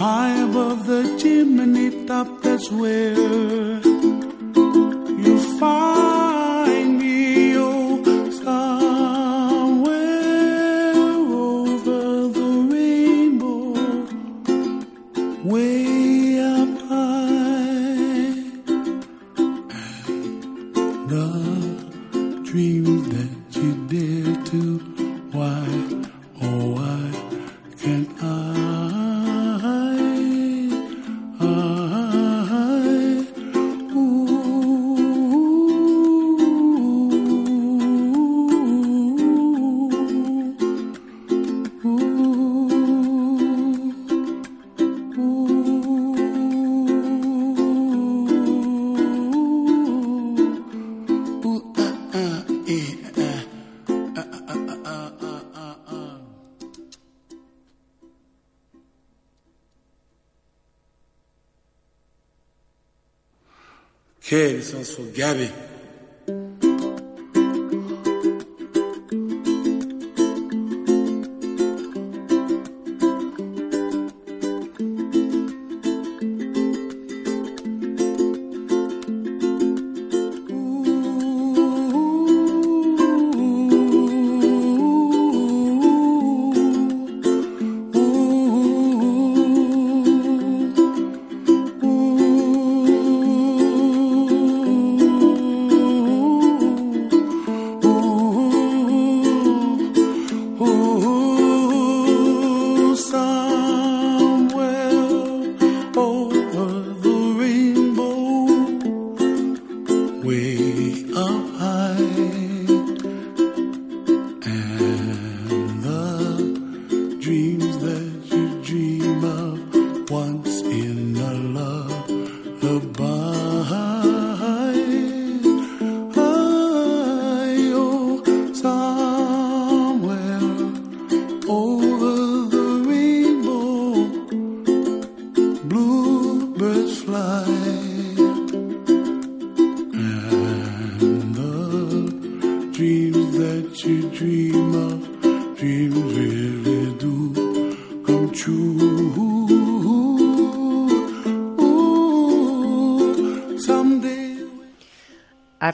High above the chimney top, that's where you find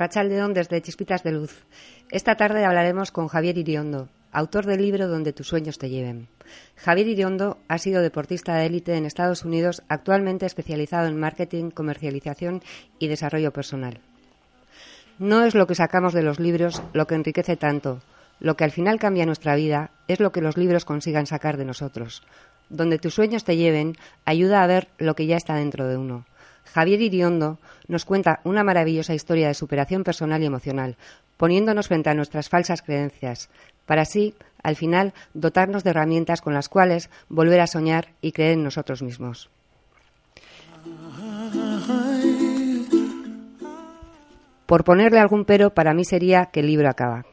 A Rachaldeón desde Chispitas de Luz. Esta tarde hablaremos con Javier Iriondo, autor del libro Donde tus sueños te lleven. Javier Iriondo ha sido deportista de élite en Estados Unidos, actualmente especializado en marketing, comercialización y desarrollo personal. No es lo que sacamos de los libros lo que enriquece tanto. Lo que al final cambia nuestra vida es lo que los libros consigan sacar de nosotros. Donde tus sueños te lleven ayuda a ver lo que ya está dentro de uno. Javier Iriondo nos cuenta una maravillosa historia de superación personal y emocional, poniéndonos frente a nuestras falsas creencias, para así, al final, dotarnos de herramientas con las cuales volver a soñar y creer en nosotros mismos. Por ponerle algún pero, para mí sería que el libro acaba.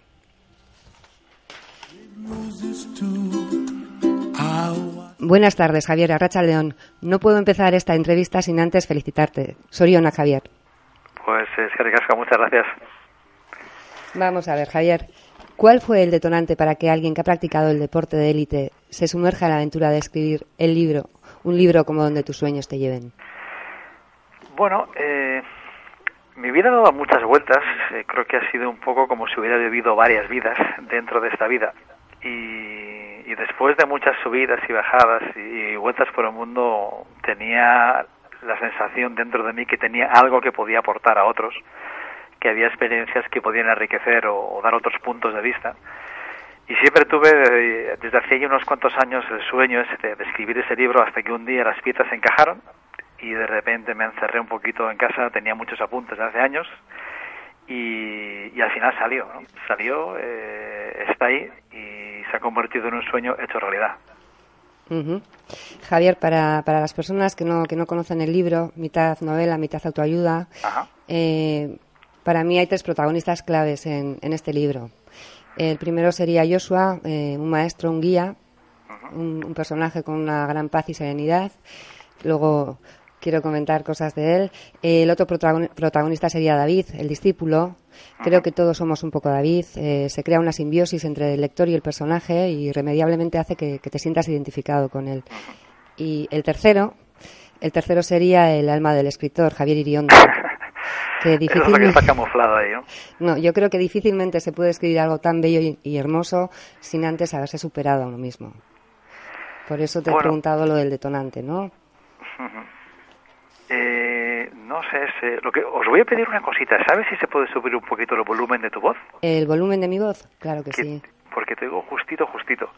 Buenas tardes, Javier Arracha León. No puedo empezar esta entrevista sin antes felicitarte. Soriona, Javier. Pues es que ricasco, muchas gracias. Vamos a ver, Javier. ¿Cuál fue el detonante para que alguien que ha practicado el deporte de élite se sumerja en la aventura de escribir el libro, un libro como donde tus sueños te lleven? Bueno, eh, mi vida ha dado muchas vueltas. Eh, creo que ha sido un poco como si hubiera vivido varias vidas dentro de esta vida. Y, después de muchas subidas y bajadas y, y vueltas por el mundo, tenía la sensación dentro de mí que tenía algo que podía aportar a otros, que había experiencias que podían enriquecer o, o dar otros puntos de vista. Y siempre tuve, eh, desde hace ya unos cuantos años, el sueño de escribir ese libro hasta que un día las piezas se encajaron y de repente me encerré un poquito en casa, tenía muchos apuntes de hace años y, y al final salió, ¿no? salió, eh, está ahí y se ha convertido en un sueño hecho realidad. Javier, para, para las personas que no, que no conocen el libro, mitad novela, mitad autoayuda, eh, para mí hay tres protagonistas claves en, en este libro. El primero sería Joshua, eh, un maestro, un guía, un, un personaje con una gran paz y serenidad. Luego quiero comentar cosas de él. El otro protagon- protagonista sería David, el discípulo. Creo que todos somos un poco David. Eh, se crea una simbiosis entre el lector y el personaje y irremediablemente hace que, que te sientas identificado con él. Y el tercero, el tercero sería el alma del escritor, Javier Iriondo. que difícilmente... está camuflado ahí, ¿no? No, yo creo que difícilmente se puede escribir algo tan bello y, hermoso sin antes haberse superado a uno mismo. Por eso te he preguntado lo del detonante, ¿no? Eh, no sé, lo que os voy a pedir una cosita. ¿Sabes si se puede subir un poquito el volumen de tu voz? ¿El volumen de mi voz? Claro que, sí. Porque te digo justito, justito.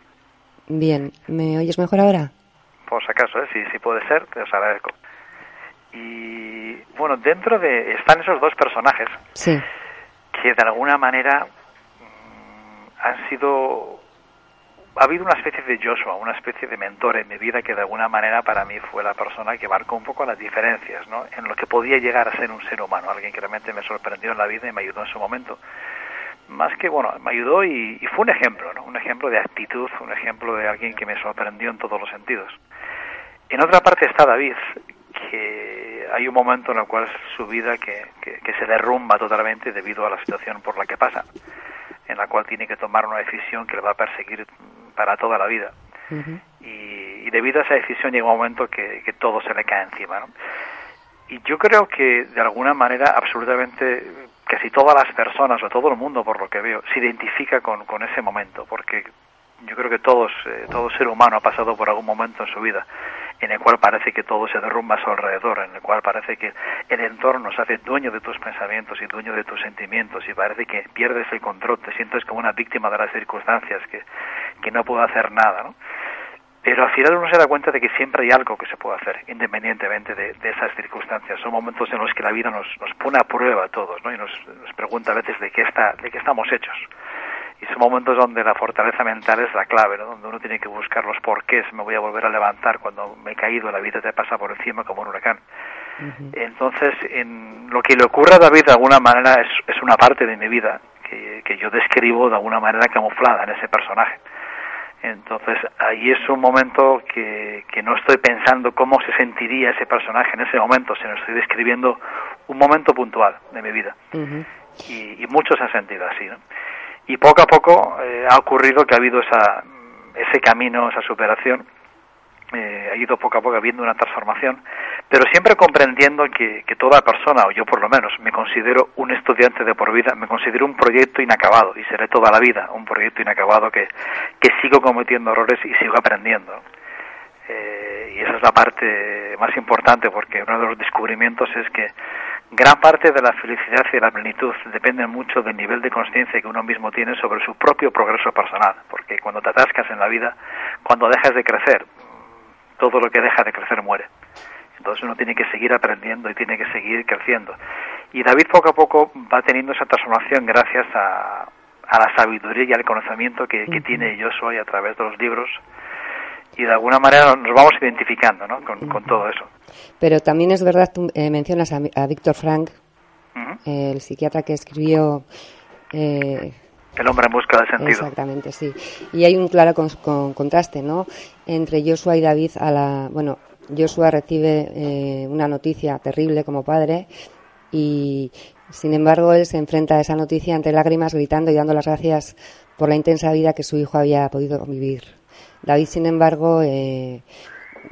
Bien, ¿me oyes mejor ahora? Por si acaso, ¿eh? si, si puede ser, te os agradezco. Y bueno, dentro de están esos dos personajes sí. que de alguna manera mm, han sido ha habido una especie de Joshua, una especie de mentor en mi vida que de alguna manera para mí fue la persona que marcó un poco las diferencias ¿no? en lo que podía llegar a ser un ser humano, alguien que realmente me sorprendió en la vida y me ayudó en su momento. Más que, bueno, me ayudó y, fue un ejemplo, ¿no? un ejemplo de actitud, un ejemplo de alguien que me sorprendió en todos los sentidos. En otra parte está David, que hay un momento en el cual su vida que, que, se derrumba totalmente debido a la situación por la que pasa, en la cual tiene que tomar una decisión que le va a perseguir para toda la vida. y, debido a esa decisión llega un momento que, que todo se le cae encima. ¿no? Y yo creo que de alguna manera absolutamente casi todas las personas o todo el mundo por lo que veo se identifica con, con ese momento porque yo creo que todos eh, todo ser humano ha pasado por algún momento en su vida en el cual parece que todo se derrumba a su alrededor, en el cual parece que el entorno se hace dueño de tus pensamientos y dueño de tus sentimientos y parece que pierdes el control, te sientes como una víctima de las circunstancias que, que no puedo hacer nada, ¿no? Pero al final uno se da cuenta de que siempre hay algo que se puede hacer, independientemente de, esas circunstancias. Son momentos en los que la vida nos, nos pone a prueba a todos, ¿no? Y nos, nos pregunta a veces de qué, está, de qué estamos hechos y son momentos donde la fortaleza mental es la clave, ¿no? donde uno tiene que buscar los porqués, me voy a volver a levantar cuando me he caído, la vida te pasa por encima como un huracán. Entonces, en lo que le ocurre a David de alguna manera es, es una parte de mi vida que, que yo describo de alguna manera camuflada en ese personaje. Entonces ahí es un momento que, que, no estoy pensando cómo se sentiría ese personaje en ese momento, sino estoy describiendo un momento puntual de mi vida. y, y, muchos han sentido así. ¿no? y poco a poco eh, ha ocurrido que ha habido esa, ese camino, esa superación, eh, ha ido poco a poco habiendo una transformación, pero siempre comprendiendo que, que, toda persona, o yo por lo menos, me considero un estudiante de por vida, me considero un proyecto inacabado y seré toda la vida un proyecto inacabado que, que sigo cometiendo errores y sigo aprendiendo. Eh, y esa es la parte más importante porque uno de los descubrimientos es que gran parte de la felicidad y la plenitud depende mucho del nivel de conciencia que uno mismo tiene sobre su propio progreso personal, porque cuando te atascas en la vida, cuando dejas de crecer, todo lo que deja de crecer muere. Entonces uno tiene que seguir aprendiendo y tiene que seguir creciendo. Y David poco a poco va teniendo esa transformación gracias a, a la sabiduría y al conocimiento que, que tiene yo soy a través de los libros y de alguna manera nos vamos identificando ¿no? con, con todo eso. Pero también es verdad, tú eh, mencionas a, a Víctor Frank, el psiquiatra que escribió... Eh, el hombre busca de sentido. Exactamente, sí. Y hay un claro con, contraste, ¿no? Entre Joshua y David a la... Bueno, Joshua recibe eh, una noticia terrible como padre y, sin embargo, él se enfrenta a esa noticia entre lágrimas, gritando y dando las gracias por la intensa vida que su hijo había podido vivir. David, sin embargo, eh,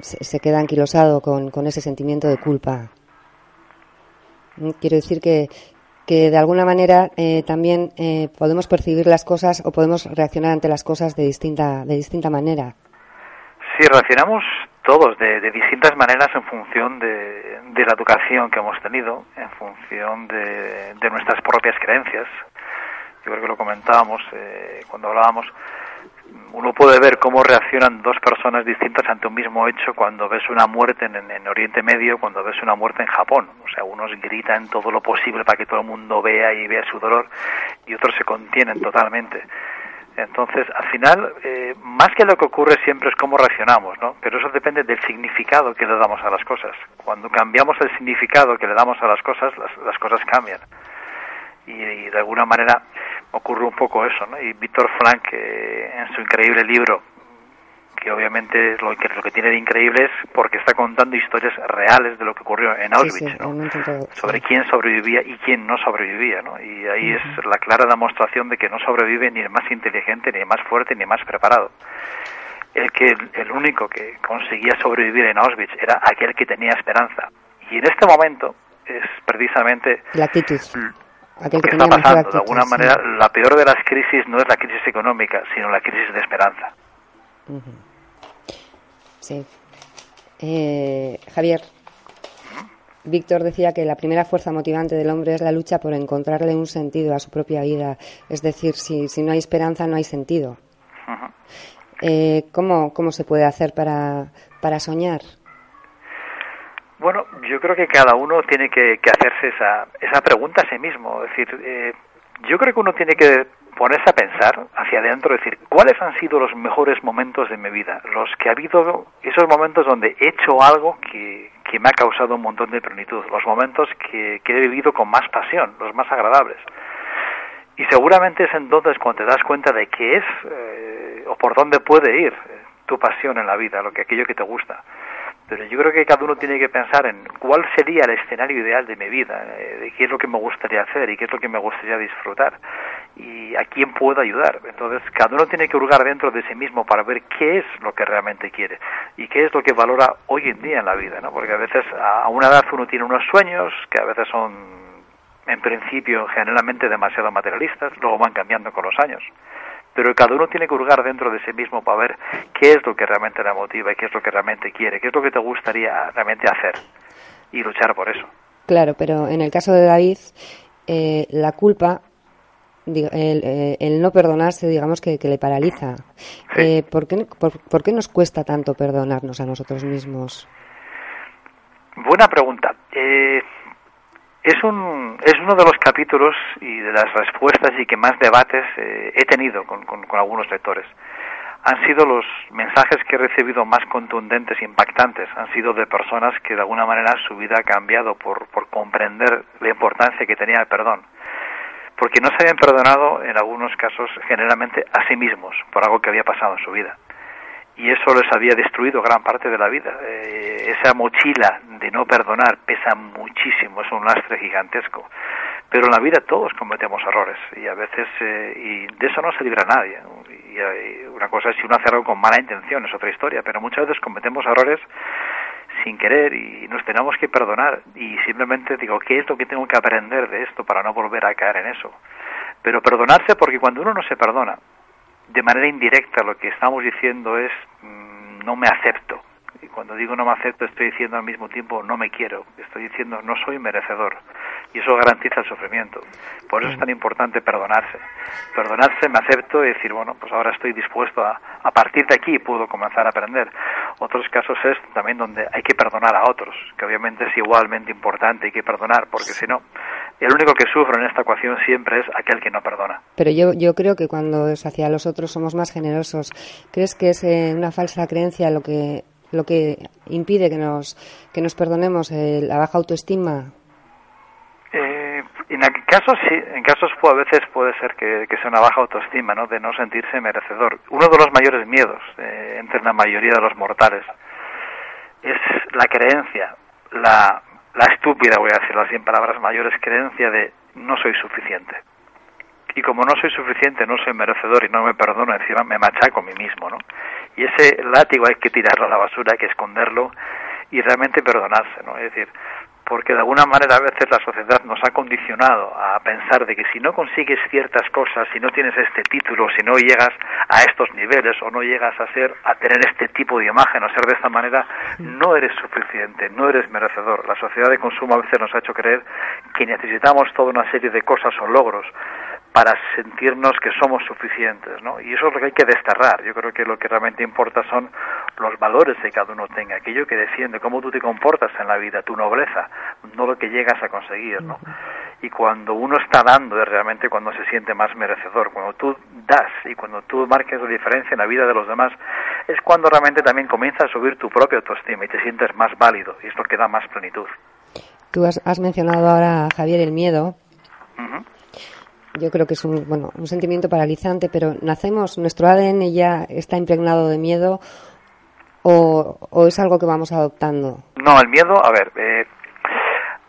se, queda anquilosado con, con, ese sentimiento de culpa. Mm, quiero decir que, que de alguna manera eh, también eh, podemos percibir las cosas o podemos reaccionar ante las cosas de distinta, de distinta manera. Sí, reaccionamos todos de, de distintas maneras en función de, de, la educación que hemos tenido, en función de, de nuestras propias creencias. Yo creo que lo comentábamos eh, cuando hablábamos uno puede ver cómo reaccionan dos personas distintas ante un mismo hecho cuando ves una muerte en, en, Oriente Medio, cuando ves una muerte en Japón. O sea, unos gritan todo lo posible para que todo el mundo vea y vea su dolor y otros se contienen totalmente. Entonces, al final, eh, más que lo que ocurre siempre es cómo reaccionamos, ¿no? Pero eso depende del significado que le damos a las cosas. Cuando cambiamos el significado que le damos a las cosas, las, las cosas cambian y, de alguna manera ocurre un poco eso, ¿no? Y Víctor Frank, eh, en su increíble libro, que obviamente lo que, lo que tiene de increíble es porque está contando historias reales de lo que ocurrió en Auschwitz, ¿no? sobre quién sobrevivía y quién no sobrevivía, ¿no? Y ahí es la clara demostración de que no sobrevive ni el más inteligente, ni el más fuerte, ni el más preparado. el que el, único que conseguía sobrevivir en Auschwitz era aquel que tenía esperanza. Y en este momento es precisamente la actitud. Lo que, está pasando. de alguna manera, la peor de las crisis no es la crisis económica, sino la crisis de esperanza. Sí. Eh, Javier, Víctor decía que la primera fuerza motivante del hombre es la lucha por encontrarle un sentido a su propia vida. Es decir, si, si no hay esperanza, no hay sentido. eh, ¿cómo, ¿Cómo se puede hacer para, para soñar? Bueno, yo creo que cada uno tiene que, hacerse esa, esa pregunta a sí mismo. Es decir, eh, yo creo que uno tiene que ponerse a pensar hacia adentro, decir, ¿cuáles han sido los mejores momentos de mi vida? Los que ha habido, esos momentos donde he hecho algo que, que me ha causado un montón de plenitud, los momentos que, que he vivido con más pasión, los más agradables. Y seguramente es entonces cuando te das cuenta de qué es eh, o por dónde puede ir tu pasión en la vida, lo que aquello que te gusta. Pero yo creo que cada uno tiene que pensar en cuál sería el escenario ideal de mi vida, eh, de qué es lo que me gustaría hacer y qué es lo que me gustaría disfrutar y a quién puedo ayudar. Entonces, cada uno tiene que hurgar dentro de sí mismo para ver qué es lo que realmente quiere y qué es lo que valora hoy en día en la vida, ¿no? Porque a veces a una edad uno tiene unos sueños que a veces son en principio generalmente demasiado materialistas, luego van cambiando con los años pero cada uno tiene que hurgar dentro de sí mismo para ver qué es lo que realmente le motiva y qué es lo que realmente quiere, qué es lo que te gustaría realmente hacer y luchar por eso. Claro, pero en el caso de David, eh, la culpa, eh, el, no perdonarse, digamos que, le paraliza. Eh, ¿por, qué, por, qué nos cuesta tanto perdonarnos a nosotros mismos? Buena pregunta. Eh, es, un, es uno de los capítulos y de las respuestas y que más debates eh, he tenido con, con, algunos lectores. Han sido los mensajes que he recibido más contundentes e impactantes. Han sido de personas que de alguna manera su vida ha cambiado por, por comprender la importancia que tenía el perdón. Porque no se habían perdonado en algunos casos generalmente a sí mismos por algo que había pasado en su vida y eso les había destruido gran parte de la vida. Eh, esa mochila de no perdonar pesa muchísimo, es un lastre gigantesco. Pero en la vida todos cometemos errores y a veces eh, y de eso no se libra nadie. Y, y una cosa es si uno hace algo con mala intención, es otra historia, pero muchas veces cometemos errores sin querer y nos tenemos que perdonar y simplemente digo, ¿qué es lo que tengo que aprender de esto para no volver a caer en eso? Pero perdonarse porque cuando uno no se perdona, de manera indirecta lo que estamos diciendo es mm, no me acepto. Y cuando digo no me acepto estoy diciendo al mismo tiempo no me quiero. Estoy diciendo no soy merecedor. Y eso garantiza el sufrimiento. Por eso es tan importante perdonarse. Perdonarse, me acepto y decir, bueno, pues ahora estoy dispuesto a, a partir de aquí puedo comenzar a aprender. Otros casos es también donde hay que perdonar a otros, que obviamente es igualmente importante, hay que perdonar, porque si no, el único que sufre en esta ecuación siempre es aquel que no perdona. Pero yo, yo creo que cuando es hacia los otros somos más generosos. ¿Crees que es eh, una falsa creencia lo que lo que impide que nos que nos perdonemos eh, la baja autoestima? Eh, en casos sí, en casos a veces puede ser que, que, sea una baja autoestima, ¿no? De no sentirse merecedor. Uno de los mayores miedos eh, entre la mayoría de los mortales es la creencia, la la estúpida, voy a decirlo así en palabras mayores, creencia de no soy suficiente. Y como no soy suficiente, no soy merecedor y no me perdono, encima me machaco a mí mismo, ¿no? Y ese látigo hay que tirarlo a la basura, hay que esconderlo y realmente perdonarse, ¿no? Es decir, porque de alguna manera a veces la sociedad nos ha condicionado a pensar de que si no consigues ciertas cosas, si no tienes este título, si no llegas a estos niveles o no llegas a ser a tener este tipo de imagen o ser de esta manera, no eres suficiente, no eres merecedor. La sociedad de consumo a veces nos ha hecho creer que necesitamos toda una serie de cosas o logros para sentirnos que somos suficientes, ¿no? Y eso es lo que hay que desterrar. Yo creo que lo que realmente importa son los valores que cada uno tenga, aquello que defiende, cómo tú te comportas en la vida, tu nobleza, no lo que llegas a conseguir, ¿no? Y cuando uno está dando es realmente cuando se siente más merecedor. Cuando tú das y cuando tú marques la diferencia en la vida de los demás, es cuando realmente también comienza a subir tu propia autoestima y te sientes más válido y es lo que da más plenitud. Tú has, mencionado ahora, Javier, el miedo yo creo que es un, bueno, un sentimiento paralizante, pero nacemos, nuestro ADN ya está impregnado de miedo o, o es algo que vamos adoptando. No, el miedo, a ver, eh,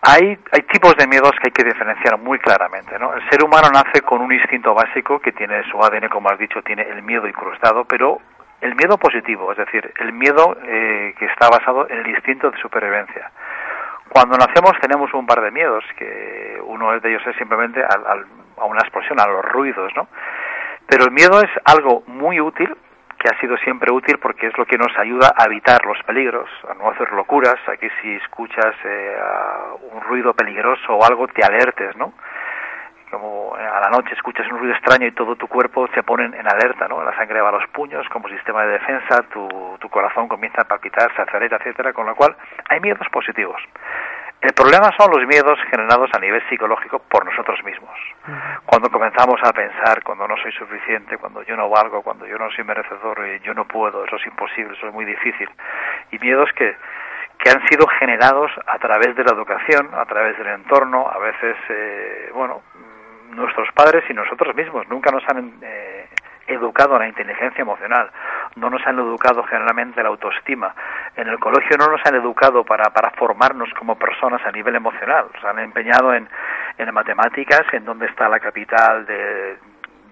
hay, hay tipos de miedos que hay que diferenciar muy claramente, ¿no? El ser humano nace con un instinto básico que tiene su ADN, como has dicho, tiene el miedo incrustado, pero el miedo positivo, es decir, el miedo eh, que está basado en el instinto de supervivencia. Cuando nacemos tenemos un par de miedos, que uno de ellos es simplemente a una explosión, a los ruidos, ¿no? Pero el miedo es algo muy útil que ha sido siempre útil porque es lo que nos ayuda a evitar los peligros, a no hacer locuras, a que si escuchas eh, un ruido peligroso o algo te alertes, ¿no? Como a la noche escuchas un ruido extraño y todo tu cuerpo se pone en alerta, ¿no? La sangre va a los puños como sistema de defensa, tu, tu corazón comienza a palpitar, se acelera, etcétera, con lo cual hay miedos positivos. El problema son los miedos generados a nivel psicológico por nosotros mismos. Cuando comenzamos a pensar, cuando no soy suficiente, cuando yo no valgo, cuando yo no soy merecedor, y yo no puedo, eso es imposible, eso es muy difícil. Y miedos que, que han sido generados a través de la educación, a través del entorno, a veces, eh, bueno, nuestros padres y nosotros mismos nunca nos han eh, educado la inteligencia emocional, no nos han educado generalmente la autoestima. En el colegio no nos han educado para, para formarnos como personas a nivel emocional. Se han empeñado en, en matemáticas, en dónde está la capital de,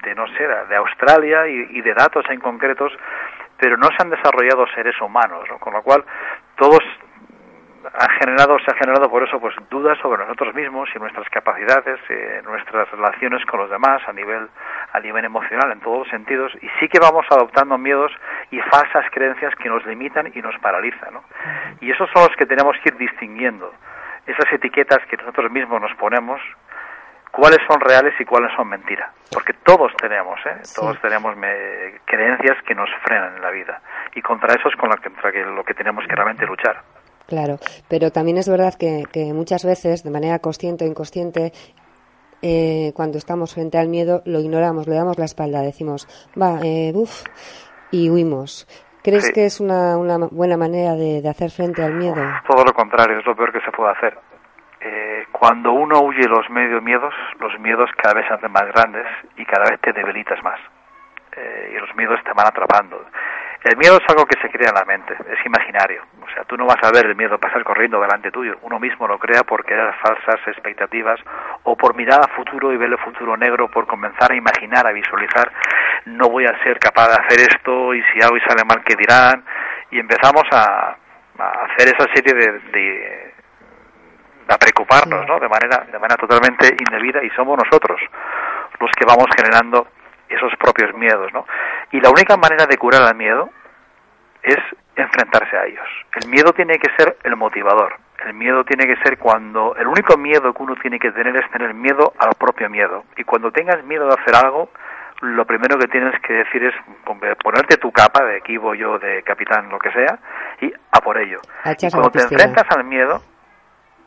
de no sé, de Australia y, de datos en concretos, pero no se han desarrollado seres humanos, con lo cual todos ha generado, se ha generado por eso pues dudas sobre nosotros mismos y nuestras capacidades, eh, nuestras relaciones con los demás a nivel a nivel emocional en todos los sentidos y sí que vamos adoptando miedos y falsas creencias que nos limitan y nos paralizan, ¿no? Y esos son los que tenemos que ir distinguiendo, esas etiquetas que nosotros mismos nos ponemos cuáles son reales y cuáles son mentiras. Porque todos tenemos, ¿eh? todos tenemos creencias que nos frenan en la vida. Y contra eso es con contra lo que tenemos que realmente luchar. Claro, pero también es verdad que, muchas veces, de manera consciente o inconsciente, eh, cuando estamos frente al miedo, lo ignoramos, le damos la espalda, decimos, va, eh, uff, y huimos. ¿Crees que es una, una buena manera de, hacer frente al miedo? Todo lo contrario, es lo peor que se puede hacer. Eh, cuando uno huye los medio miedos, los miedos cada vez se hacen más grandes y cada vez te debilitas más. Eh, y los miedos te van atrapando. El miedo es algo que se crea en la mente, es imaginario. O sea, tú no vas a ver el miedo pasar corriendo delante tuyo. Uno mismo lo crea por crear falsas expectativas o por mirar a futuro y ver el futuro negro, por comenzar a imaginar, a visualizar, no voy a ser capaz de hacer esto y si hago y sale mal, ¿qué dirán? Y empezamos a, hacer esa serie de, de a preocuparnos, ¿no? De manera, de manera totalmente indebida y somos nosotros los que vamos generando esos propios miedos, ¿no? Y la única manera de curar al miedo es enfrentarse a ellos. El miedo tiene que ser el motivador. El miedo tiene que ser cuando el único miedo que uno tiene que tener es tener miedo al propio miedo. Y cuando tengas miedo de hacer algo, lo primero que tienes que decir es ponerte tu capa de equipo yo, de capitán, lo que sea, y a por ello. Y cuando te enfrentas al miedo,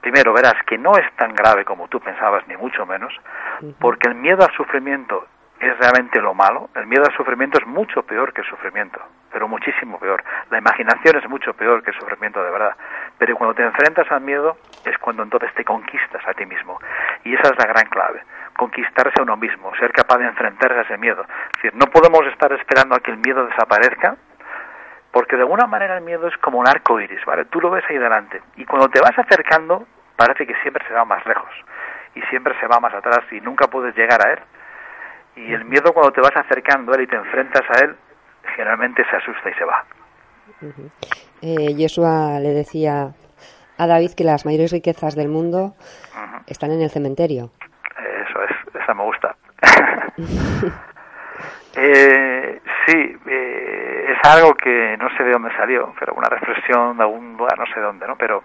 primero verás que no es tan grave como tú pensabas, ni mucho menos, porque el miedo al sufrimiento es realmente lo malo. El miedo al sufrimiento es mucho peor que el sufrimiento, pero muchísimo peor. La imaginación es mucho peor que el sufrimiento de verdad. Pero cuando te enfrentas al miedo es cuando entonces te conquistas a ti mismo. Y esa es la gran clave. Conquistarse a uno mismo, ser capaz de enfrentarse a ese miedo. Es decir, no podemos estar esperando a que el miedo desaparezca, porque de alguna manera el miedo es como un arco iris, ¿vale? Tú lo ves ahí delante. Y cuando te vas acercando, parece que siempre se va más lejos. Y siempre se va más atrás y nunca puedes llegar a él y el miedo cuando te vas acercando a él y te enfrentas a él, generalmente se asusta y se va. eh, Joshua le decía a David que las mayores riquezas del mundo están en el cementerio. Eso es, esa me gusta. eh, sí, eh, es algo que no sé de dónde salió, pero una reflexión de algún lugar, no sé de dónde, ¿no? Pero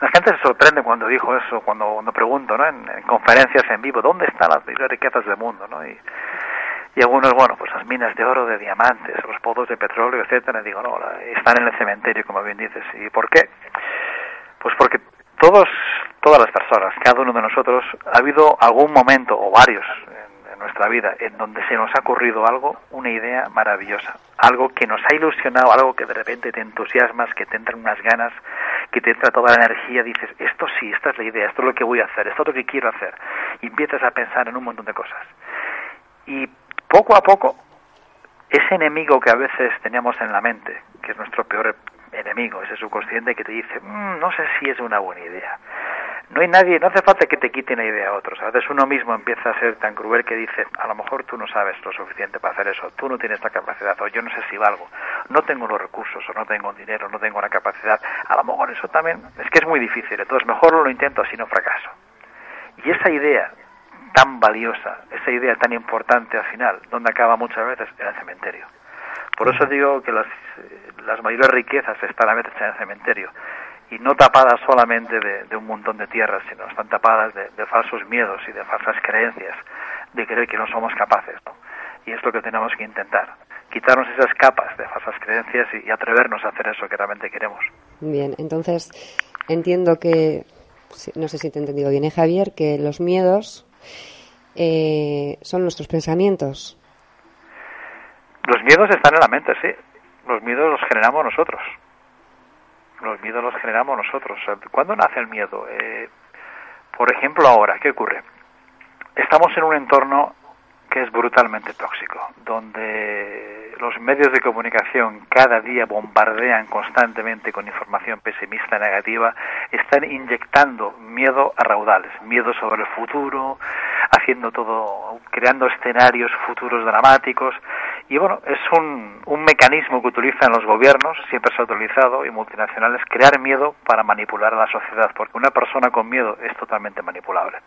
la gente se sorprende cuando dijo eso, cuando, cuando pregunto, ¿no? En, conferencias en vivo, ¿dónde están las riquezas del mundo, ¿no? Y, algunos, bueno, pues las minas de oro, de diamantes, los pozos de petróleo, etcétera, digo, no, están en el cementerio, como bien dices. ¿Y por qué? Pues porque todos, todas las personas, cada uno de nosotros, ha habido algún momento, o varios, nuestra vida en donde se nos ha ocurrido algo, una idea maravillosa, algo que nos ha ilusionado, algo que de repente te entusiasmas, que te entran unas ganas, que te entra toda la energía, dices, esto sí, esta es la idea, esto es lo que voy a hacer, esto es lo que quiero hacer, y empiezas a pensar en un montón de cosas. Y poco a poco, ese enemigo que a veces teníamos en la mente, que es nuestro peor enemigo, ese subconsciente que te dice, mm, no sé si es una buena idea, no hay nadie, no hace falta que te quiten la idea a otros. A veces uno mismo empieza a ser tan cruel que dice, a lo mejor tú no sabes lo suficiente para hacer eso, tú no tienes la capacidad, o yo no sé si valgo, no tengo los recursos, o no tengo dinero, no tengo la capacidad. A lo mejor eso también es que es muy difícil, entonces mejor lo intento así no fracaso. Y esa idea tan valiosa, esa idea tan importante al final, donde acaba muchas veces en el cementerio. Por eso digo que las, las mayores riquezas están a veces en el cementerio y no tapadas solamente de, un montón de tierras, sino están tapadas de, falsos miedos y de falsas creencias, de creer que no somos capaces. Y es lo que tenemos que intentar, quitarnos esas capas de falsas creencias y, atrevernos a hacer eso que realmente queremos. Bien, entonces entiendo que, no sé si te he entendido bien, ¿eh, Javier, que los miedos eh, son nuestros pensamientos. Los miedos están en la mente, sí. Los miedos los generamos nosotros los miedos los generamos nosotros. ¿Cuándo nace el miedo? Eh, por ejemplo, ahora, ¿qué ocurre? Estamos en un entorno que es brutalmente tóxico, donde los medios de comunicación cada día bombardean constantemente con información pesimista, negativa, están inyectando miedo a raudales, miedo sobre el futuro, haciendo todo, creando escenarios futuros dramáticos. Y bueno, es un, un mecanismo que utilizan los gobiernos, siempre se ha utilizado, y multinacionales, crear miedo para manipular a la sociedad, porque una persona con miedo es totalmente manipulable.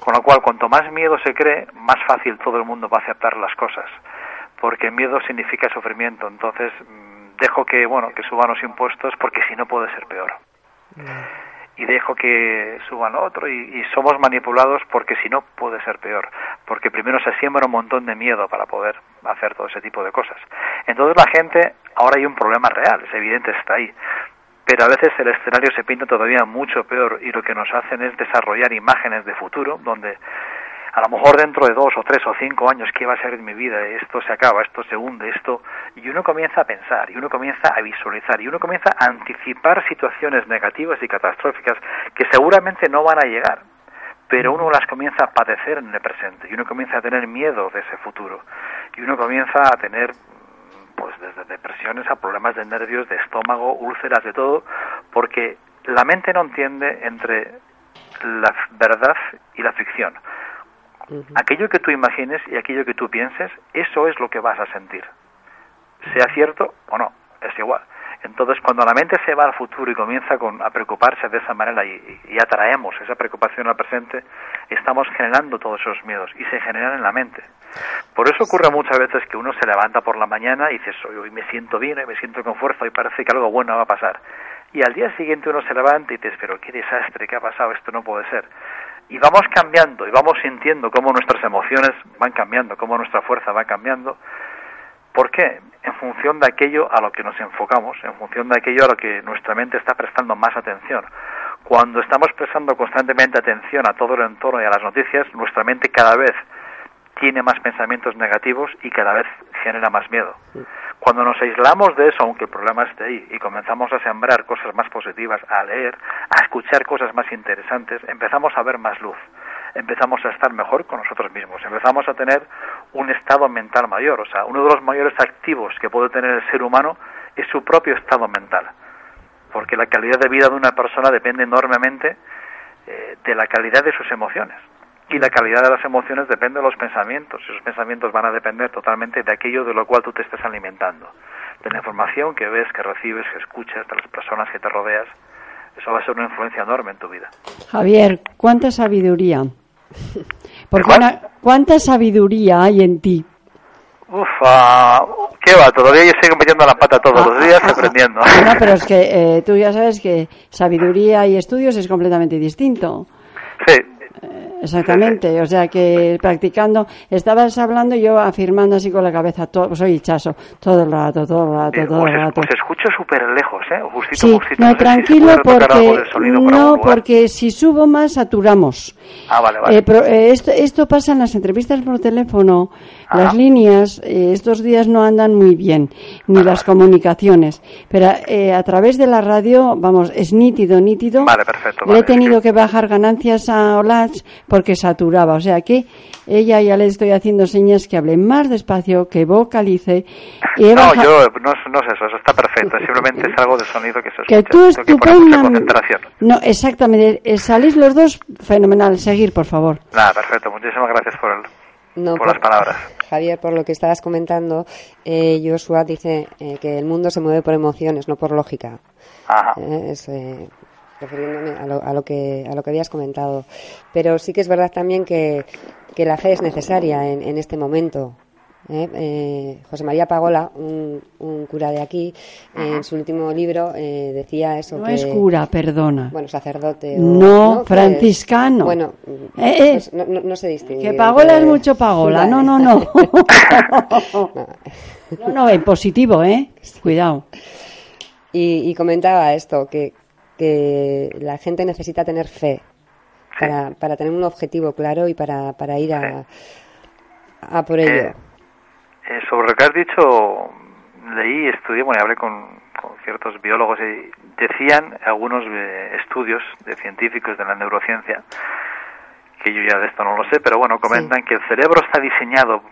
Con lo cual, cuanto más miedo se cree, más fácil todo el mundo va a aceptar las cosas, porque miedo significa sufrimiento. Entonces, mm, dejo que, bueno, que suban los impuestos, porque si no puede ser peor. Y dejo que suban otro y, somos manipulados porque si no puede ser peor. Porque primero se siembra un montón de miedo para poder hacer todo ese tipo de cosas. Entonces la gente, ahora hay un problema real, es evidente, está ahí pero a veces el escenario se pinta todavía mucho peor y lo que nos hacen es desarrollar imágenes de futuro donde a lo mejor dentro de dos o tres o cinco años qué va a ser en mi vida, esto se acaba, esto se hunde, esto y uno comienza a pensar y uno comienza a visualizar y uno comienza a anticipar situaciones negativas y catastróficas que seguramente no van a llegar, pero uno las comienza a padecer en el presente y uno comienza a tener miedo de ese futuro y uno comienza a tener pues desde depresiones a problemas de nervios, de estómago, úlceras, de todo, porque la mente no entiende entre la verdad y la ficción. Aquello que tú imagines y aquello que tú pienses, eso es lo que vas a sentir. Sea cierto o no, es igual. Entonces, cuando la mente se va al futuro y comienza con, a preocuparse de esa manera y, atraemos esa preocupación al presente, estamos generando todos esos miedos y se generan en la mente. Por eso ocurre muchas veces que uno se levanta por la mañana y dice, hoy me siento bien, hoy me siento con fuerza, y parece que algo bueno va a pasar. Y al día siguiente uno se levanta y dice, pero qué desastre, qué ha pasado, esto no puede ser. Y vamos cambiando y vamos sintiendo cómo nuestras emociones van cambiando, cómo nuestra fuerza va cambiando ¿Por qué? En función de aquello a lo que nos enfocamos, en función de aquello a lo que nuestra mente está prestando más atención. Cuando estamos prestando constantemente atención a todo el entorno y a las noticias, nuestra mente cada vez tiene más pensamientos negativos y cada vez genera más miedo. Cuando nos aislamos de eso, aunque el problema esté ahí, y comenzamos a sembrar cosas más positivas, a leer, a escuchar cosas más interesantes, empezamos a ver más luz empezamos a estar mejor con nosotros mismos, empezamos a tener un estado mental mayor. O sea, uno de los mayores activos que puede tener el ser humano es su propio estado mental, porque la calidad de vida de una persona depende enormemente eh, de la calidad de sus emociones. Y la calidad de las emociones depende de los pensamientos. Esos pensamientos van a depender totalmente de aquello de lo cual tú te estás alimentando. De la información que ves, que recibes, que escuchas, de las personas que te rodeas. Eso va a ser una influencia enorme en tu vida. Javier, ¿cuánta sabiduría porque ¿cuánta sabiduría hay en ti? Uf, ah, ¿qué va? Todavía yo sigo metiendo la pata todos los ah, días ah, aprendiendo. No, pero es que eh, tú ya sabes que sabiduría y estudios es completamente distinto. Sí, Exactamente, o sea que practicando, estabas hablando y yo afirmando así con la cabeza, todo, soy hichazo, todo el rato, todo el rato, todo el rato. Pues escucho súper lejos, ¿eh? Justito, sí, no, tranquilo, porque, no, porque si subo más, saturamos. Ah, vale, vale. Eh, eh, esto, esto pasa en las entrevistas por teléfono, las líneas eh, estos días no andan muy bien, ni las comunicaciones, pero a través de la radio, vamos, es nítido, nítido. Vale, perfecto. Le he tenido que bajar ganancias a Olach porque saturaba. O sea que ella ya le estoy haciendo señas que hable más despacio, que vocalice. Y no, yo no, no, es eso, eso está perfecto. Simplemente es algo de sonido que se escucha. Que tú estupendamente. No, exactamente. Eh, salís los dos fenomenal. Seguir, por favor. Nada, perfecto. Muchísimas gracias por, el, por, las palabras. Javier, por lo que estabas comentando, eh, Joshua dice eh, que el mundo se mueve por emociones, no por lógica. Ajá. Eh, es, eh, refiriéndome a lo, a lo, que a lo que habías comentado. Pero sí que es verdad también que, que la fe es necesaria en, en este momento. ¿eh? Eh, José María Pagola, un, un, cura de aquí, en su último libro eh, decía eso. No que, es cura, perdona. Bueno, sacerdote. O, no, ¿no? franciscano. bueno, no, no, no, se distingue. Que Pagola es mucho Pagola. No, no, no. no, no, en positivo, ¿eh? Cuidado. Y, y comentaba esto, que, que la gente necesita tener fe para, para tener un objetivo claro y para, para ir a, a por ello. Eh, sobre lo que has dicho, leí, estudié, bueno, hablé con, con ciertos biólogos y decían algunos eh, estudios de científicos de la neurociencia, que yo ya de esto no lo sé, pero bueno, comentan sí. que el cerebro está diseñado,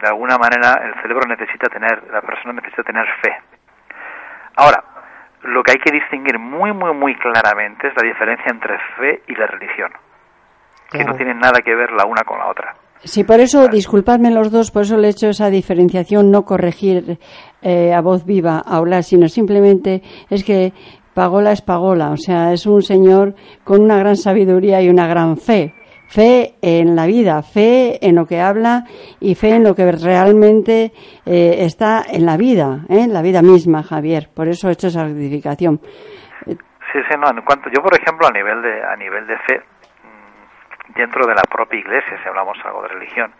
de alguna manera, el cerebro necesita tener, la persona necesita tener fe. Ahora, lo que hay que distinguir muy, muy, muy claramente es la diferencia entre fe y la religión, que no tienen nada que ver la una con la otra. Sí, por eso, disculpadme los dos, por eso le he hecho esa diferenciación, no corregir eh, a voz viva, a hablar, sino simplemente es que Pagola es Pagola, o sea, es un señor con una gran sabiduría y una gran fe. Fe en la vida, fe en lo que habla y fe en lo que realmente eh, está en la vida, ¿eh? en la vida misma, Javier. Por eso he hecho esa rectificación. Sí, sí, no. En cuanto yo, por ejemplo, a nivel de a nivel de fe, dentro de la propia iglesia, si hablamos algo de religión.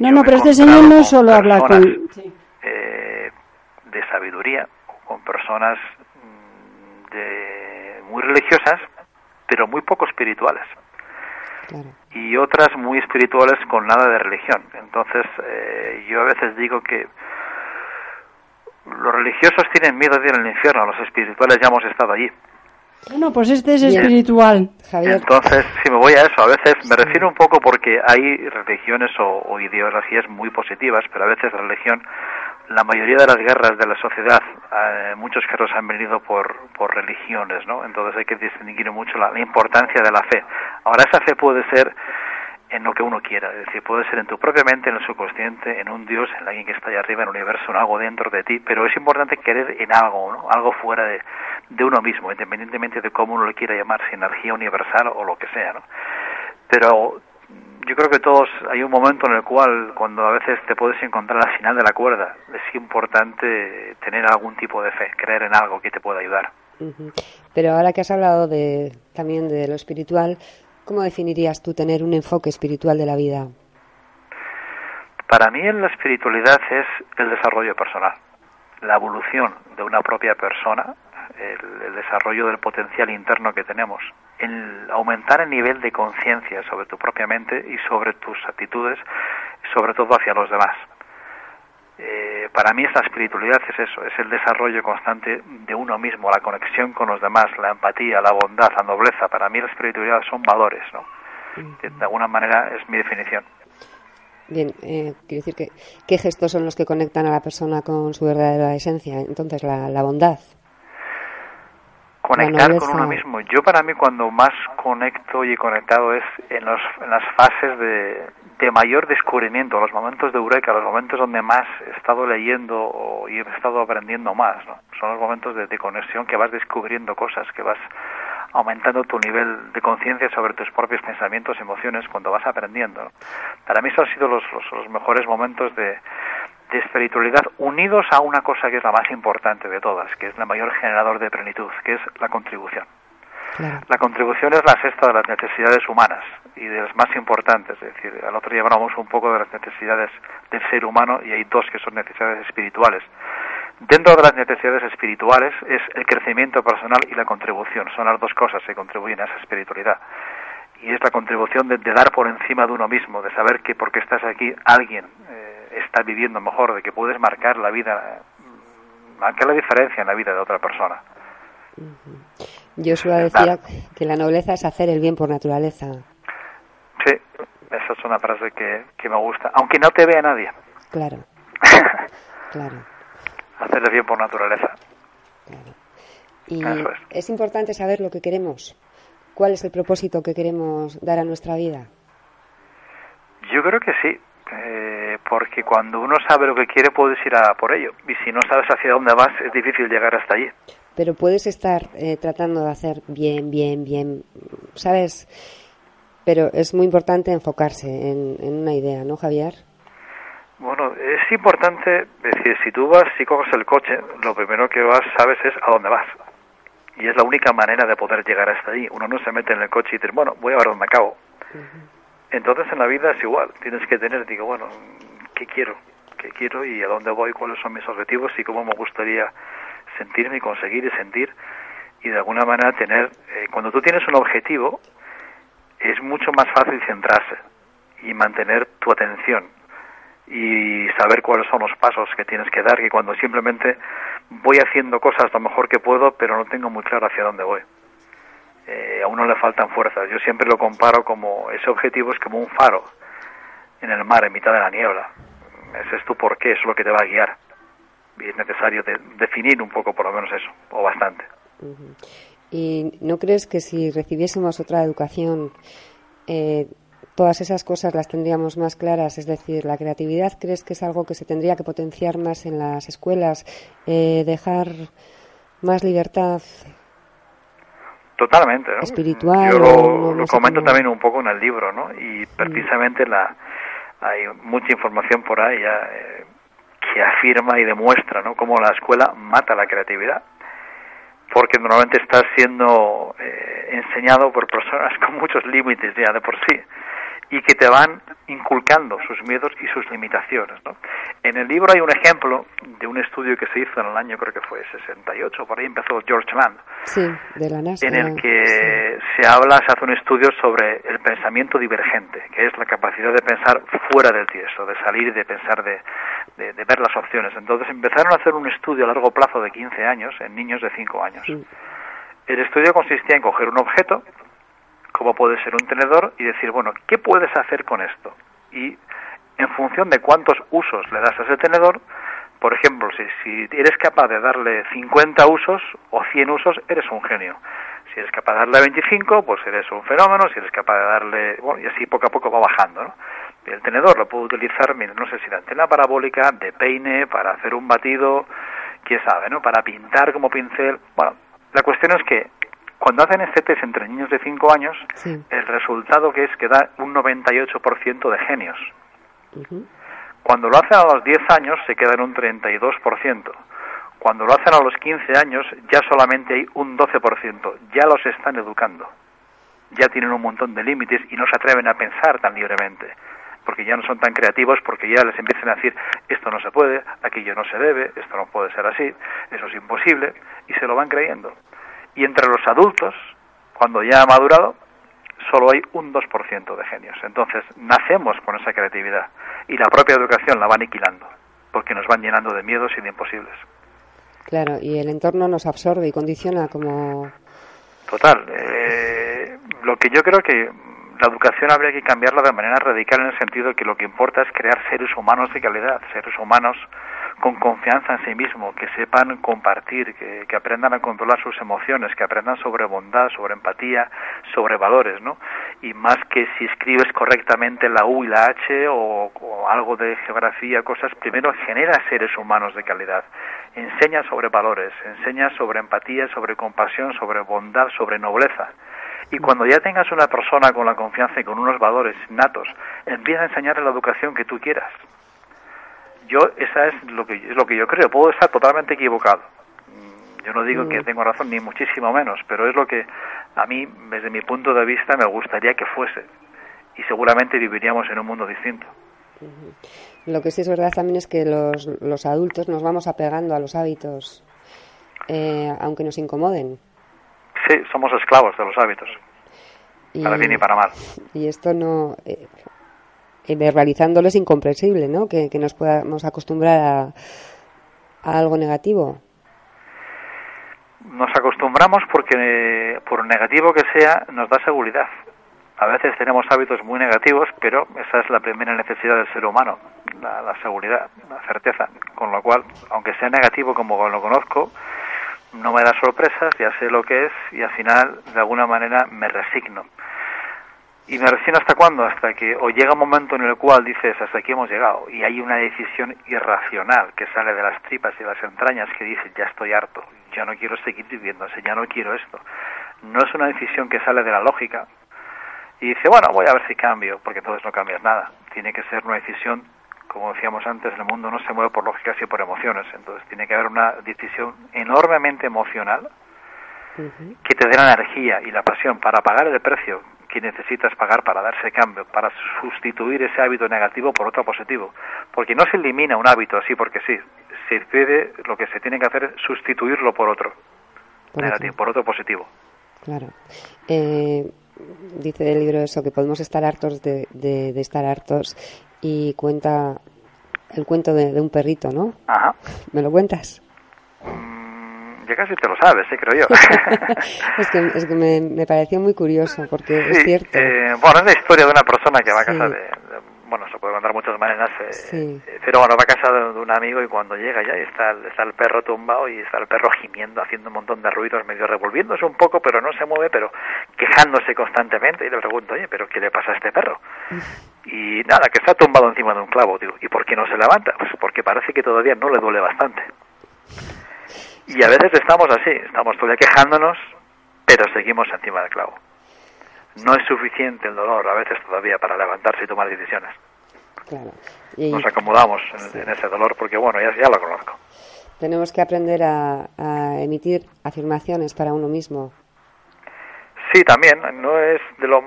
No, no, pero este señor no solo habla con... Sí. Eh, de sabiduría, con personas mm, de muy religiosas, pero muy poco espirituales. Claro. Y otras muy espirituales con nada de religión. Entonces, eh, yo a veces digo que los religiosos tienen miedo de ir al infierno, los espirituales ya hemos estado allí. Bueno, pues este es espiritual. Javier. Entonces, si me voy a eso, a veces me refiero un poco porque hay religiones o, o, ideologías muy positivas, pero a veces la religión, la mayoría de las guerras de la sociedad, eh, muchos casos han venido por, por religiones, ¿no? Entonces hay que distinguir mucho la, importancia de la fe. Ahora, esa fe puede ser en lo que uno quiera, es decir, puede ser en tu propia mente, en el subconsciente, en un Dios, en alguien que está allá arriba, en el universo, en algo dentro de ti, pero es importante querer en algo, ¿no? algo fuera de, de uno mismo, independientemente de cómo uno lo quiera llamar, si energía universal o lo que sea, ¿no? Pero yo creo que todos hay un momento en el cual cuando a veces te puedes encontrar al final de la cuerda, es importante tener algún tipo de fe, creer en algo que te pueda ayudar. Uh -huh. Pero ahora que has hablado de también de lo espiritual, ¿Cómo definirías tú tener un enfoque espiritual de la vida? Para mí la espiritualidad es el desarrollo personal, la evolución de una propia persona, el, el desarrollo del potencial interno que tenemos, el aumentar el nivel de conciencia sobre tu propia mente y sobre tus actitudes, sobre todo hacia los demás. Eh, para mí esta espiritualidad es eso, es el desarrollo constante de uno mismo, la conexión con los demás, la empatía, la bondad, la nobleza. Para mí la espiritualidad son valores, ¿no? De, alguna manera es mi definición. Bien, eh, quiero decir que qué gestos son los que conectan a la persona con su verdadera esencia. Entonces la, la bondad. Conectar con uno mismo. Yo para mí cuando más conecto y he conectado es en, los, en las fases de, de mayor descubrimiento, los momentos de eureka, los momentos donde más he estado leyendo y he estado aprendiendo más, ¿no? Son los momentos de, de, conexión que vas descubriendo cosas, que vas aumentando tu nivel de conciencia sobre tus propios pensamientos y emociones cuando vas aprendiendo. Para mí esos han sido los, los, los mejores momentos de, de espiritualidad unidos a una cosa que es la más importante de todas, que es la mayor generador de plenitud, que es la contribución. Claro. La contribución es la sexta de las necesidades humanas y de las más importantes. Es decir, al otro día hablamos un poco de las necesidades del ser humano y hay dos que son necesidades espirituales. Dentro de las necesidades espirituales es el crecimiento personal y la contribución. Son las dos cosas que contribuyen a esa espiritualidad. Y es la contribución de, de dar por encima de uno mismo, de saber que porque estás aquí alguien eh, está viviendo mejor, de que puedes marcar la vida, marcar la diferencia en la vida de otra persona. Joshua decía que la nobleza es hacer el bien por naturaleza. Sí, esa es una frase que, que me gusta, aunque no te vea nadie. Claro, claro. Hacerle bien por naturaleza. Claro. Y es importante saber lo que queremos. ¿Cuál es el propósito que queremos dar a nuestra vida? Yo creo que sí, eh, porque cuando uno sabe lo que quiere puedes ir a por ello. Y si no sabes hacia dónde vas, es difícil llegar hasta allí. Pero puedes estar eh, tratando de hacer bien, bien, bien, ¿sabes? Pero es muy importante enfocarse en, en una idea, ¿no, Javier? Bueno, es importante decir, si tú vas, si coges el coche, lo primero que vas, sabes es a dónde vas. Y es la única manera de poder llegar hasta allí. Uno no se mete en el coche y dice, bueno, voy a ver dónde acabo. Entonces en la vida es igual, tienes que tener, digo, bueno, ¿qué quiero? ¿Qué quiero y a dónde voy? ¿Cuáles son mis objetivos? Y cómo me gustaría sentirme y conseguir y sentir. Y de alguna manera tener, eh, cuando tú tienes un objetivo, es mucho más fácil centrarse y mantener tu atención y saber cuáles son los pasos que tienes que dar, que cuando simplemente voy haciendo cosas lo mejor que puedo, pero no tengo muy claro hacia dónde voy. Eh, a uno le faltan fuerzas. Yo siempre lo comparo como ese objetivo es como un faro en el mar, en mitad de la niebla. Ese es tu porqué, eso es lo que te va a guiar. Y es necesario de- definir un poco por lo menos eso, o bastante. ¿Y no crees que si recibiésemos otra educación, eh, todas esas cosas las tendríamos más claras? Es decir, la creatividad, ¿crees que es algo que se tendría que potenciar más en las escuelas? Eh, ¿Dejar más libertad? Totalmente, ¿no? Espiritual Yo lo, comento también un poco en el libro, ¿no? Y precisamente la, hay mucha información por ahí ya, eh, que afirma y demuestra, ¿no? Cómo la escuela mata la creatividad. Porque normalmente estás siendo eh, enseñado por personas con muchos límites ya de por sí y que te van inculcando sus miedos y sus limitaciones. ¿no? En el libro hay un ejemplo de un estudio que se hizo en el año, creo que fue 68, por ahí empezó George Land, Sí, de la NASA. en el sí. que se habla, se hace un estudio sobre el pensamiento divergente, que es la capacidad de pensar fuera del tiesto, de salir de pensar, de, de- de ver las opciones. Entonces empezaron a hacer un estudio a largo plazo de 15 años en niños de 5 años. Sí. El estudio consistía en coger un objeto, como puede ser un tenedor, y decir, bueno, ¿qué puedes hacer con esto? Y en función de cuántos usos le das a ese tenedor, por ejemplo, si, si eres capaz de darle 50 usos o 100 usos, eres un genio. Si eres capaz de darle 25, pues eres un fenómeno. Si eres capaz de darle, bueno, y así poco a poco va bajando, ¿no? El tenedor lo puedo utilizar, no sé si de antena parabólica, de peine, para hacer un batido, quién sabe, ¿no? Para pintar como pincel. Bueno, la cuestión es que cuando hacen este test entre niños de 5 años, Sí. el resultado que es que da un 98% de genios. Cuando lo hacen a los 10 años se queda en un 32%. Cuando lo hacen a los 15 años ya solamente hay un 12%. Ya los están educando. Ya tienen un montón de límites y no se atreven a pensar tan libremente. Porque ya no son tan creativos, porque ya les empiezan a decir esto no se puede, aquello no se debe, esto no puede ser así, eso es imposible, y se lo van creyendo. Y entre los adultos, cuando ya ha madurado, solo hay un 2% de genios. Entonces, nacemos con esa creatividad y la propia educación la va aniquilando, porque nos van llenando de miedos y de imposibles. Claro, y el entorno nos absorbe y condiciona como... Total. eh, lo que yo creo que la educación habría que cambiarla de manera radical en el sentido de que lo que importa es crear seres humanos de calidad, seres humanos con confianza en sí mismos, que sepan compartir, que, que aprendan a controlar sus emociones, que aprendan sobre bondad, sobre empatía, sobre valores, ¿no? Y más que si escribes correctamente la U y la H o, o algo de geografía, cosas, primero genera seres humanos de calidad, enseña sobre valores, enseña sobre empatía, sobre compasión, sobre bondad, sobre nobleza. Y cuando ya tengas una persona con la confianza y con unos valores natos, empieza a enseñarle la educación que tú quieras. Yo, esa es lo que, es lo que yo creo. Puedo estar totalmente equivocado. Mm, Yo no digo que tengo razón, ni muchísimo menos, pero es lo que a mí, desde mi punto de vista, me gustaría que fuese. Y seguramente viviríamos en un mundo distinto. Lo que sí es verdad también es que los, los adultos nos vamos apegando a los hábitos, eh, aunque nos incomoden. Sí, somos esclavos de los hábitos, Y, para bien y para mal. y esto no... Eh, eh, verbalizándolo es incomprensible, ¿no? Que, que nos podamos acostumbrar a, a algo negativo. Nos acostumbramos porque, por negativo que sea, nos da seguridad. A veces tenemos hábitos muy negativos, pero esa es la primera necesidad del ser humano, la, la seguridad, la certeza. Con lo cual, aunque sea negativo como lo conozco, no me da sorpresas, ya sé lo que es y al final, de alguna manera, me resigno. Y me resigno hasta cuándo? Hasta que o llega un momento en el cual dices, hasta aquí hemos llegado, y hay una decisión irracional que sale de las tripas y las entrañas que dice, ya estoy harto, ya no quiero seguir viviéndose, ya no quiero esto. No es una decisión que sale de la lógica y dice, bueno, voy a ver si cambio, porque entonces no cambias nada. Tiene que ser una decisión como decíamos antes, el mundo no se mueve por lógica, sino por emociones. Entonces tiene que haber una decisión enormemente emocional que te dé la energía y la pasión para pagar el precio que necesitas pagar para darse cambio, para sustituir ese hábito negativo por otro positivo. Porque no se elimina un hábito así porque sí. Se puede, lo que se tiene que hacer es sustituirlo por otro por negativo, por otro positivo. Claro. Eh, dice el libro eso, que podemos estar hartos de, de, de estar hartos y cuenta el cuento de, de, un perrito, ¿no? Ajá. ¿Me lo cuentas? Mm, ya casi te lo sabes, ¿eh? creo yo. es que, es que me, me, pareció muy curioso, porque sí, es cierto. Eh, bueno, es la historia de una persona que va a casa sí. de, de, Bueno, se puede contar muchas maneras, eh, sí. pero bueno, va a casa de, de, un amigo y cuando llega ya está, está el perro tumbado y está el perro gimiendo, haciendo un montón de ruidos, medio revolviéndose un poco, pero no se mueve, pero quejándose constantemente. Y le pregunto, oye, ¿pero qué le pasa a este perro? Y nada, que está tumbado encima de un clavo, digo, ¿y por qué no se levanta? Pues porque parece que todavía no le duele bastante. Y a veces estamos así, estamos todavía quejándonos, pero seguimos encima del clavo. No es suficiente el dolor a veces todavía para levantarse y tomar decisiones. Claro. Y Nos acomodamos en, ese dolor porque, bueno, ya, ya lo conozco. Tenemos que aprender a, a emitir afirmaciones para uno mismo. Sí, también. No es de lo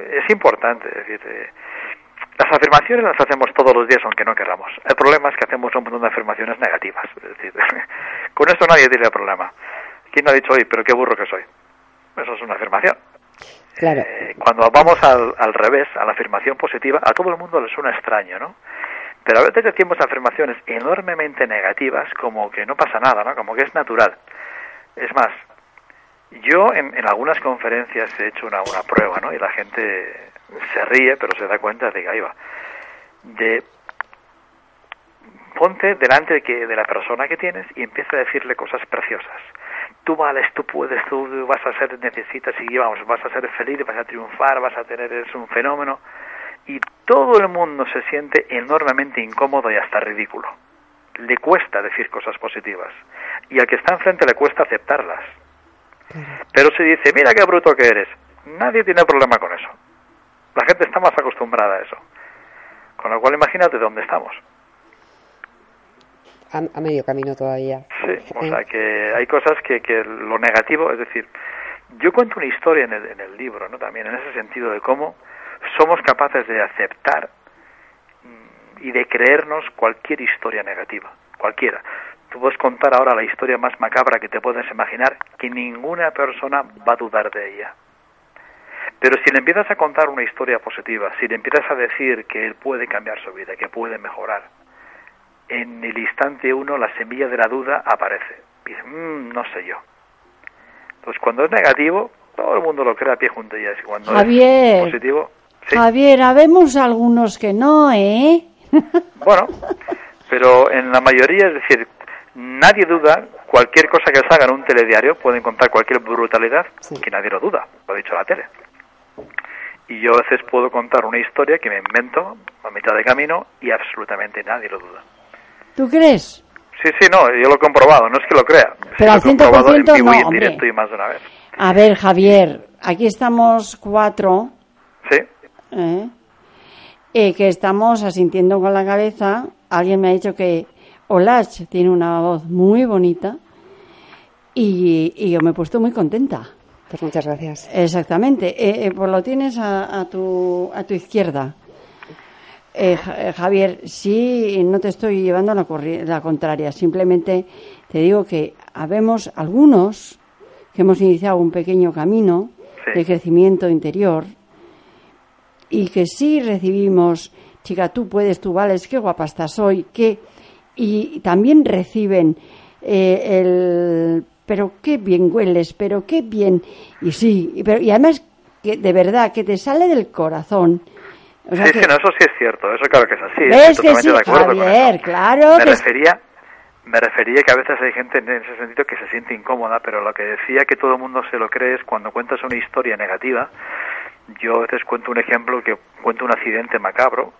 es importante, es decir, eh, las afirmaciones las hacemos todos los días aunque no queramos. El problema es que hacemos un montón de afirmaciones negativas. Es decir, con esto nadie tiene problema. ¿Quién ha dicho hoy, pero qué burro que soy? Eso es una afirmación. Claro. Eh, cuando vamos al, al, revés, a la afirmación positiva, a todo el mundo le suena extraño, ¿no? Pero a veces decimos afirmaciones enormemente negativas como que no pasa nada, ¿no? Como que es natural. Es más, yo en, en, algunas conferencias he hecho una, una, prueba, ¿no? Y la gente se ríe, pero se da cuenta de que ahí va. De ponte delante de, que, de la persona que tienes y empieza a decirle cosas preciosas. Tú vales, tú puedes, tú vas a ser, necesitas y vamos, vas a ser feliz, vas a triunfar, vas a tener, es un fenómeno. Y todo el mundo se siente enormemente incómodo y hasta ridículo. Le cuesta decir cosas positivas. Y al que está enfrente le cuesta aceptarlas. Pero si dice, mira qué bruto que eres, nadie tiene problema con eso. La gente está más acostumbrada a eso. Con lo cual imagínate dónde estamos. A, a medio camino todavía. Sí, o sea que hay cosas que, que lo negativo, es decir, yo cuento una historia en el, en el libro, ¿no? También en ese sentido de cómo somos capaces de aceptar y de creernos cualquier historia negativa, cualquiera. Tú puedes contar ahora la historia más macabra que te puedes imaginar, que ninguna persona va a dudar de ella. Pero si le empiezas a contar una historia positiva, si le empiezas a decir que él puede cambiar su vida, que puede mejorar, en el instante uno la semilla de la duda aparece. Dice, mmm, no sé yo. Entonces cuando es negativo, todo el mundo lo cree a pie juntillas. Y cuando Javier, es positivo... ¿sí? Javier, habemos algunos que no, ¿eh? Bueno, pero en la mayoría, es decir, nadie duda, cualquier cosa que salga en un telediario, pueden contar cualquier brutalidad, sí. que nadie lo duda, lo ha dicho la tele. Y yo a veces puedo contar una historia que me invento a mitad de camino y absolutamente nadie lo duda. ¿Tú crees? Sí, sí, no, yo lo he comprobado, no es que lo crea. Pero al 100% en vivo no, y en directo y más de una vez. A ver, Javier, aquí estamos cuatro. Sí. ¿eh? Eh, que estamos asintiendo con la cabeza. Alguien me ha dicho que Olach tiene una voz muy bonita y, y, yo me he puesto muy contenta. Pues muchas gracias. Exactamente. Eh, eh, pues lo tienes a, a, tu, a tu izquierda. Eh, Javier, sí, no te estoy llevando a la, la, contraria. Simplemente te digo que habemos algunos que hemos iniciado un pequeño camino sí. de crecimiento interior y que sí recibimos, chica, tú puedes, tú vales, qué guapa estás hoy, que y también reciben eh, el pero qué bien hueles, pero qué bien y sí, y, pero, y además que de verdad, que te sale del corazón. Sí, sí, no, eso sí es cierto, eso claro que es así. ¿Ves que sí, Javier, claro. Me refería, me refería que a veces hay gente en ese sentido que se siente incómoda, pero lo que decía que todo el mundo se lo cree es cuando cuentas una historia negativa. Yo a veces cuento un ejemplo que cuento un accidente macabro,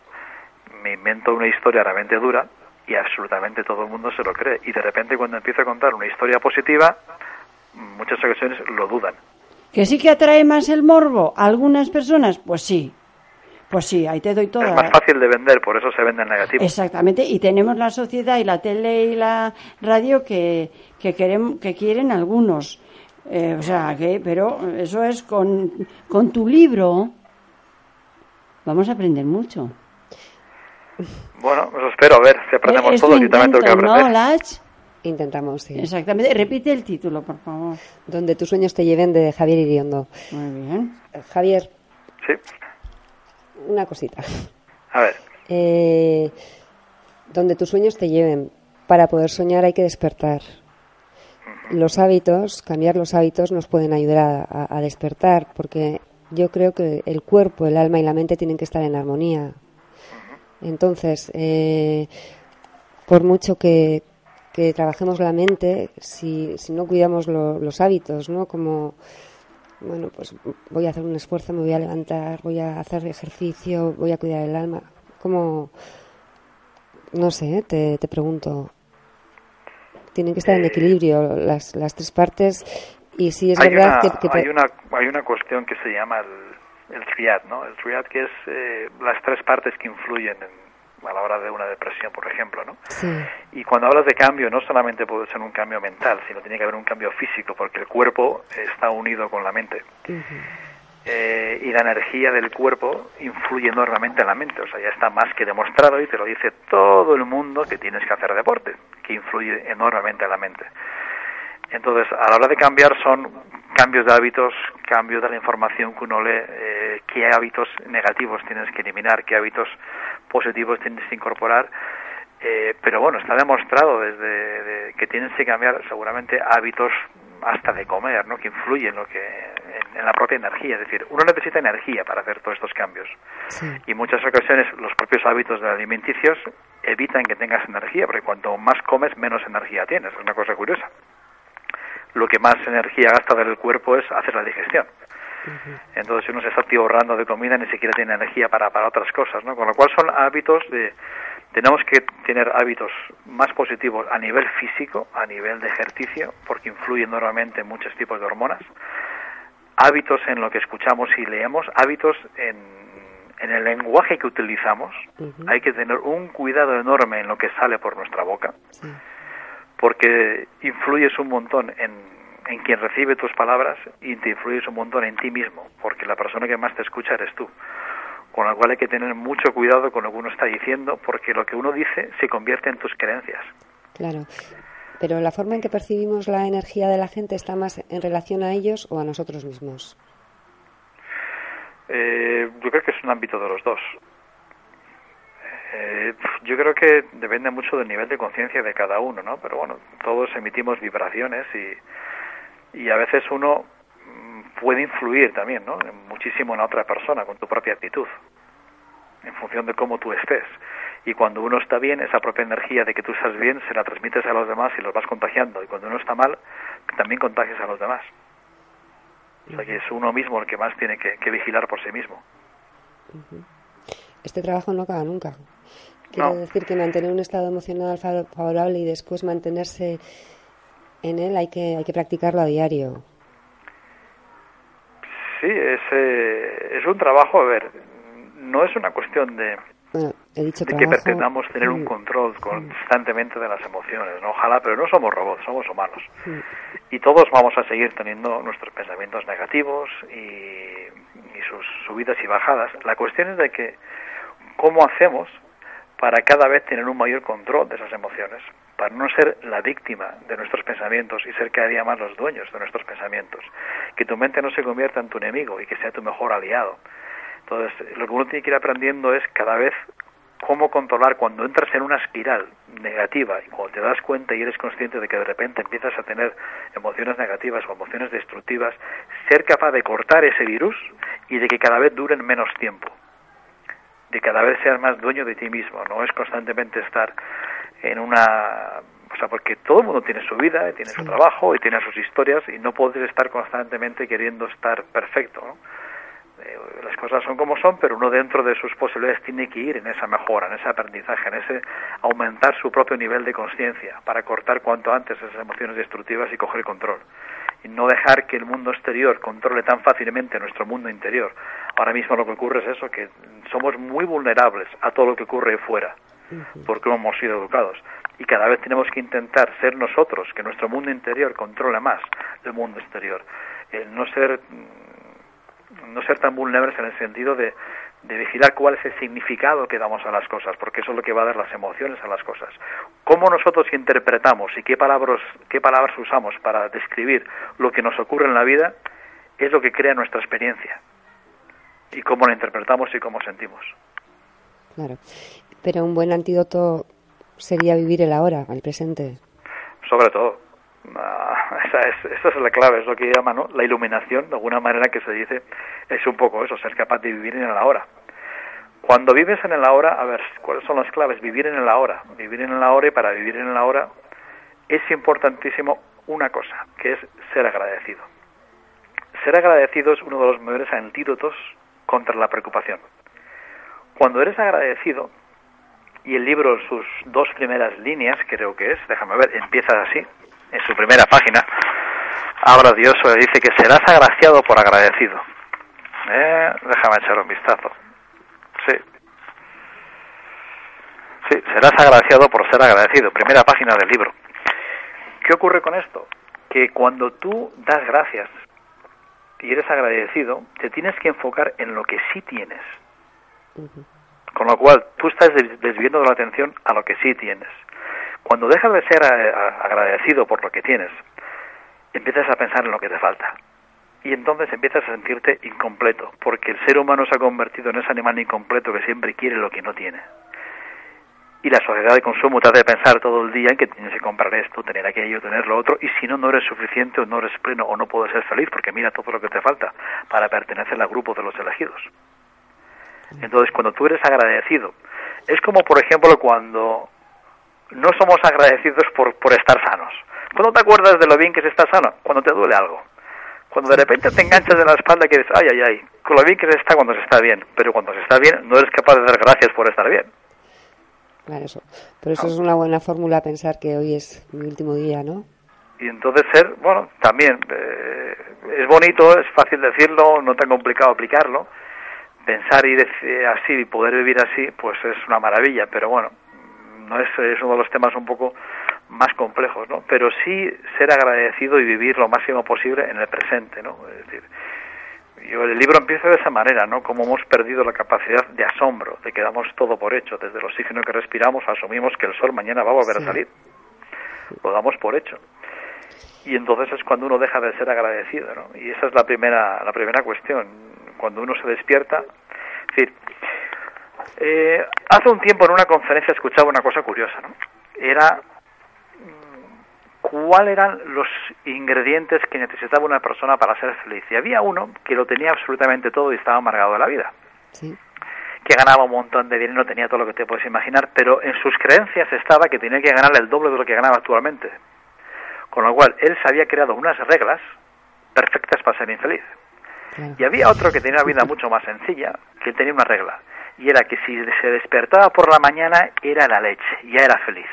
me invento una historia realmente dura y absolutamente todo el mundo se lo cree. Y de repente cuando empiezo a contar una historia positiva, muchas ocasiones lo dudan. ¿Que sí que atrae más el morbo a algunas personas? Pues sí. Pues sí, ahí te doy todo. Es más fácil de vender, por eso se vende en negativo. Exactamente, y tenemos la sociedad y la tele y la radio que, que, queremos, que quieren algunos. Eh, o sea, que, pero eso es con, con tu libro. Vamos a aprender mucho. Bueno, eso espero, a ver si aprendemos todos y también tengo que aprender. ¿no, Intentamos, sí. Exactamente. Repite el título, por favor. Donde tus sueños te lleven, de Javier Iriondo. Muy bien. Javier. Sí. Una cosita. A ver. Eh, donde tus sueños te lleven. Para poder soñar hay que despertar. Los hábitos, cambiar los hábitos nos pueden ayudar a, a despertar, porque yo creo que el cuerpo, el alma y la mente tienen que estar en armonía. Entonces, eh, por mucho que, que trabajemos la mente, si, si no cuidamos lo- los hábitos, ¿no? Como, bueno, pues voy a hacer un esfuerzo, me voy a levantar, voy a hacer ejercicio, voy a cuidar el alma. Como, no sé, te, te pregunto. Tienen que estar en equilibrio las, las tres partes y sí es hay, verdad una, que, que- hay, una, hay una cuestión que se llama el, el triad, ¿no? El triad que es eh, las tres partes que influyen en, a la hora de una depresión, por ejemplo, ¿no? sí, Y cuando hablas de cambio, no solamente puede ser un cambio mental, sino tiene que haber un cambio físico, porque el cuerpo está unido con la mente. Eh, y la energía del cuerpo influye enormemente en la mente. O sea, ya está más que demostrado y te lo dice todo el mundo que tienes que hacer deporte, que influye enormemente en la mente. Entonces, a la hora de cambiar son cambios de hábitos, cambios de la información que uno lee, eh, qué hábitos negativos tienes que eliminar, qué hábitos positivos tienes que incorporar. Eh, pero bueno, está demostrado desde de- que tienes que cambiar seguramente hábitos hasta de comer, ¿no? Que influyen en lo que en, en la propia energía. Es decir, uno necesita energía para hacer todos estos cambios. sí. Y en muchas ocasiones los propios hábitos de alimenticios evitan que tengas energía, porque cuanto más comes, menos energía tienes. Es una cosa curiosa. Lo que más energía gasta del cuerpo es hacer la digestión. Entonces, si uno se está ahorrando de comida, ni siquiera tiene energía para, para otras cosas, ¿no? Con lo cual son hábitos de... Tenemos que tener hábitos más positivos a nivel físico, a nivel de ejercicio, porque influyen enormemente en muchos tipos de hormonas. Hábitos en lo que escuchamos y leemos, hábitos en, en el lenguaje que utilizamos. Hay que tener un cuidado enorme en lo que sale por nuestra boca sí. porque influyes un montón en, en quien recibe tus palabras y te influyes un montón en ti mismo, porque la persona que más te escucha eres tú. Con lo cual hay que tener mucho cuidado con lo que uno está diciendo, porque lo que uno dice se convierte en tus creencias. Claro. Pero la forma en que percibimos la energía de la gente está más en relación a ellos o a nosotros mismos. Eh, yo creo que es un ámbito de los dos. Eh, yo creo que depende mucho del nivel de conciencia de cada uno, ¿no? Pero bueno, todos emitimos vibraciones y, y a veces uno mm, puede influir también, ¿no? Muchísimo en la otra persona con tu propia actitud, en función de cómo tú estés. Y cuando uno está bien, esa propia energía de que tú estás bien se la transmites a los demás y los vas contagiando. Y cuando uno está mal, también contagias a los demás. O sea que es uno mismo el que más tiene que, que vigilar por sí mismo. Este trabajo no acaba nunca. Quiero No. decir que mantener un estado emocional fa- favorable y después mantenerse en él hay que, hay que practicarlo a diario. Sí, es, eh, es un trabajo, a ver, no es una cuestión de, Bueno, he dicho de que pretendamos tener un mm, control constantemente de las emociones, ¿no? Ojalá, pero no somos robots, somos humanos. mm, Y todos vamos a seguir teniendo nuestros pensamientos negativos y, y sus subidas y bajadas. La cuestión es de que, ¿cómo hacemos para cada vez tener un mayor control de esas emociones? Para no ser la víctima de nuestros pensamientos y ser cada día más los dueños de nuestros pensamientos. Que tu mente no se convierta en tu enemigo y que sea tu mejor aliado. Entonces, lo que uno tiene que ir aprendiendo es cada vez cómo controlar cuando entras en una espiral negativa y cuando te das cuenta y eres consciente de que de repente empiezas a tener emociones negativas o emociones destructivas, ser capaz de cortar ese virus y de que cada vez duren menos tiempo, de cada vez seas más dueño de ti mismo, no es constantemente estar en una o sea, porque todo el mundo tiene su vida, tiene su trabajo y tiene sus historias y no puedes estar constantemente queriendo estar perfecto. ¿no? Eh, las cosas son como son, pero uno dentro de sus posibilidades tiene que ir en esa mejora, en ese aprendizaje, en ese aumentar su propio nivel de conciencia para cortar cuanto antes esas emociones destructivas y coger control. Y no dejar que el mundo exterior controle tan fácilmente nuestro mundo interior. Ahora mismo lo que ocurre es eso, que somos muy vulnerables a todo lo que ocurre fuera, porque hemos sido educados y cada vez tenemos que intentar ser nosotros, que nuestro mundo interior controle más el mundo exterior. El no ser, no ser tan vulnerables en el sentido de, de vigilar cuál es el significado que damos a las cosas, porque eso es lo que va a dar las emociones a las cosas. Cómo nosotros interpretamos y qué palabras, qué palabras usamos para describir lo que nos ocurre en la vida es lo que crea nuestra experiencia y cómo la interpretamos y cómo sentimos. Claro, pero un buen antídoto sería vivir el ahora, el presente. Sobre todo. Ah, esa, es, la clave, es lo que llama ¿no? la iluminación, de alguna manera que se dice, es un poco eso, ser capaz de vivir en el ahora. Cuando vives en el ahora, a ver, ¿cuáles son las claves? Vivir en el ahora. Vivir en el ahora y para vivir en el ahora es importantísimo una cosa, que es ser agradecido. Ser agradecido es uno de los mayores antídotos contra la preocupación. Cuando eres agradecido, y el libro, sus dos primeras líneas, creo que es, déjame ver, empieza así, en su primera página, habla Dios, dice que serás agraciado por agradecido. Eh, déjame echar un vistazo. Sí. Sí, serás agraciado por ser agradecido. Primera página del libro. ¿Qué ocurre con esto? Que cuando tú das gracias y eres agradecido, te tienes que enfocar en lo que sí tienes. Con lo cual, tú estás desviando la atención a lo que sí tienes. Cuando dejas de ser eh, agradecido por lo que tienes, empiezas a pensar en lo que te falta. Y entonces empiezas a sentirte incompleto, porque el ser humano se ha convertido en ese animal incompleto que siempre quiere lo que no tiene. Y la sociedad de consumo te hace pensar todo el día en que tienes que comprar esto, tener aquello, tener lo otro, y si no, no eres suficiente o no eres pleno o no puedes ser feliz, porque mira todo lo que te falta para pertenecer al grupo de los elegidos. Entonces, cuando tú eres agradecido, es como, por ejemplo, cuando no somos agradecidos por, por estar sanos. ¿Cuándo te acuerdas de lo bien que se está sano? Cuando te duele algo. Cuando de repente te enganchas en la espalda y dices, ay, ay, ay, con lo bien que se está cuando se está bien. Pero cuando se está bien, no eres capaz de dar gracias por estar bien. Claro, eso. Pero eso es una buena fórmula pensar que hoy es mi último día, ¿no? Y entonces ser, bueno, también eh, es bonito, es fácil decirlo, no tan complicado aplicarlo, pensar y decir así y poder vivir así, pues es una maravilla, pero bueno, no es, es uno de los temas un poco más complejos, ¿no? Pero sí ser agradecido y vivir lo máximo posible en el presente, ¿no? Es decir, yo el libro empieza de esa manera, ¿no? Como hemos perdido la capacidad de asombro, de que damos todo por hecho, desde el oxígeno que respiramos asumimos que el sol mañana va a volver a salir, lo damos por hecho. Y entonces es cuando uno deja de ser agradecido, ¿no? Y esa es la primera, la primera cuestión cuando uno se despierta. Es decir, eh, hace un tiempo en una conferencia escuchaba una cosa curiosa, ¿no? Era mm, cuáles eran los ingredientes que necesitaba una persona para ser feliz. Y había uno que lo tenía absolutamente todo y estaba amargado de la vida. Que ganaba un montón de dinero, tenía todo lo que te puedes imaginar, pero en sus creencias estaba que tenía que ganar el doble de lo que ganaba actualmente. Con lo cual, él se había creado unas reglas perfectas para ser infeliz. Y había otro que tenía una vida mucho más sencilla, que tenía una regla, y era que si se despertaba por la mañana era la leche, ya era feliz.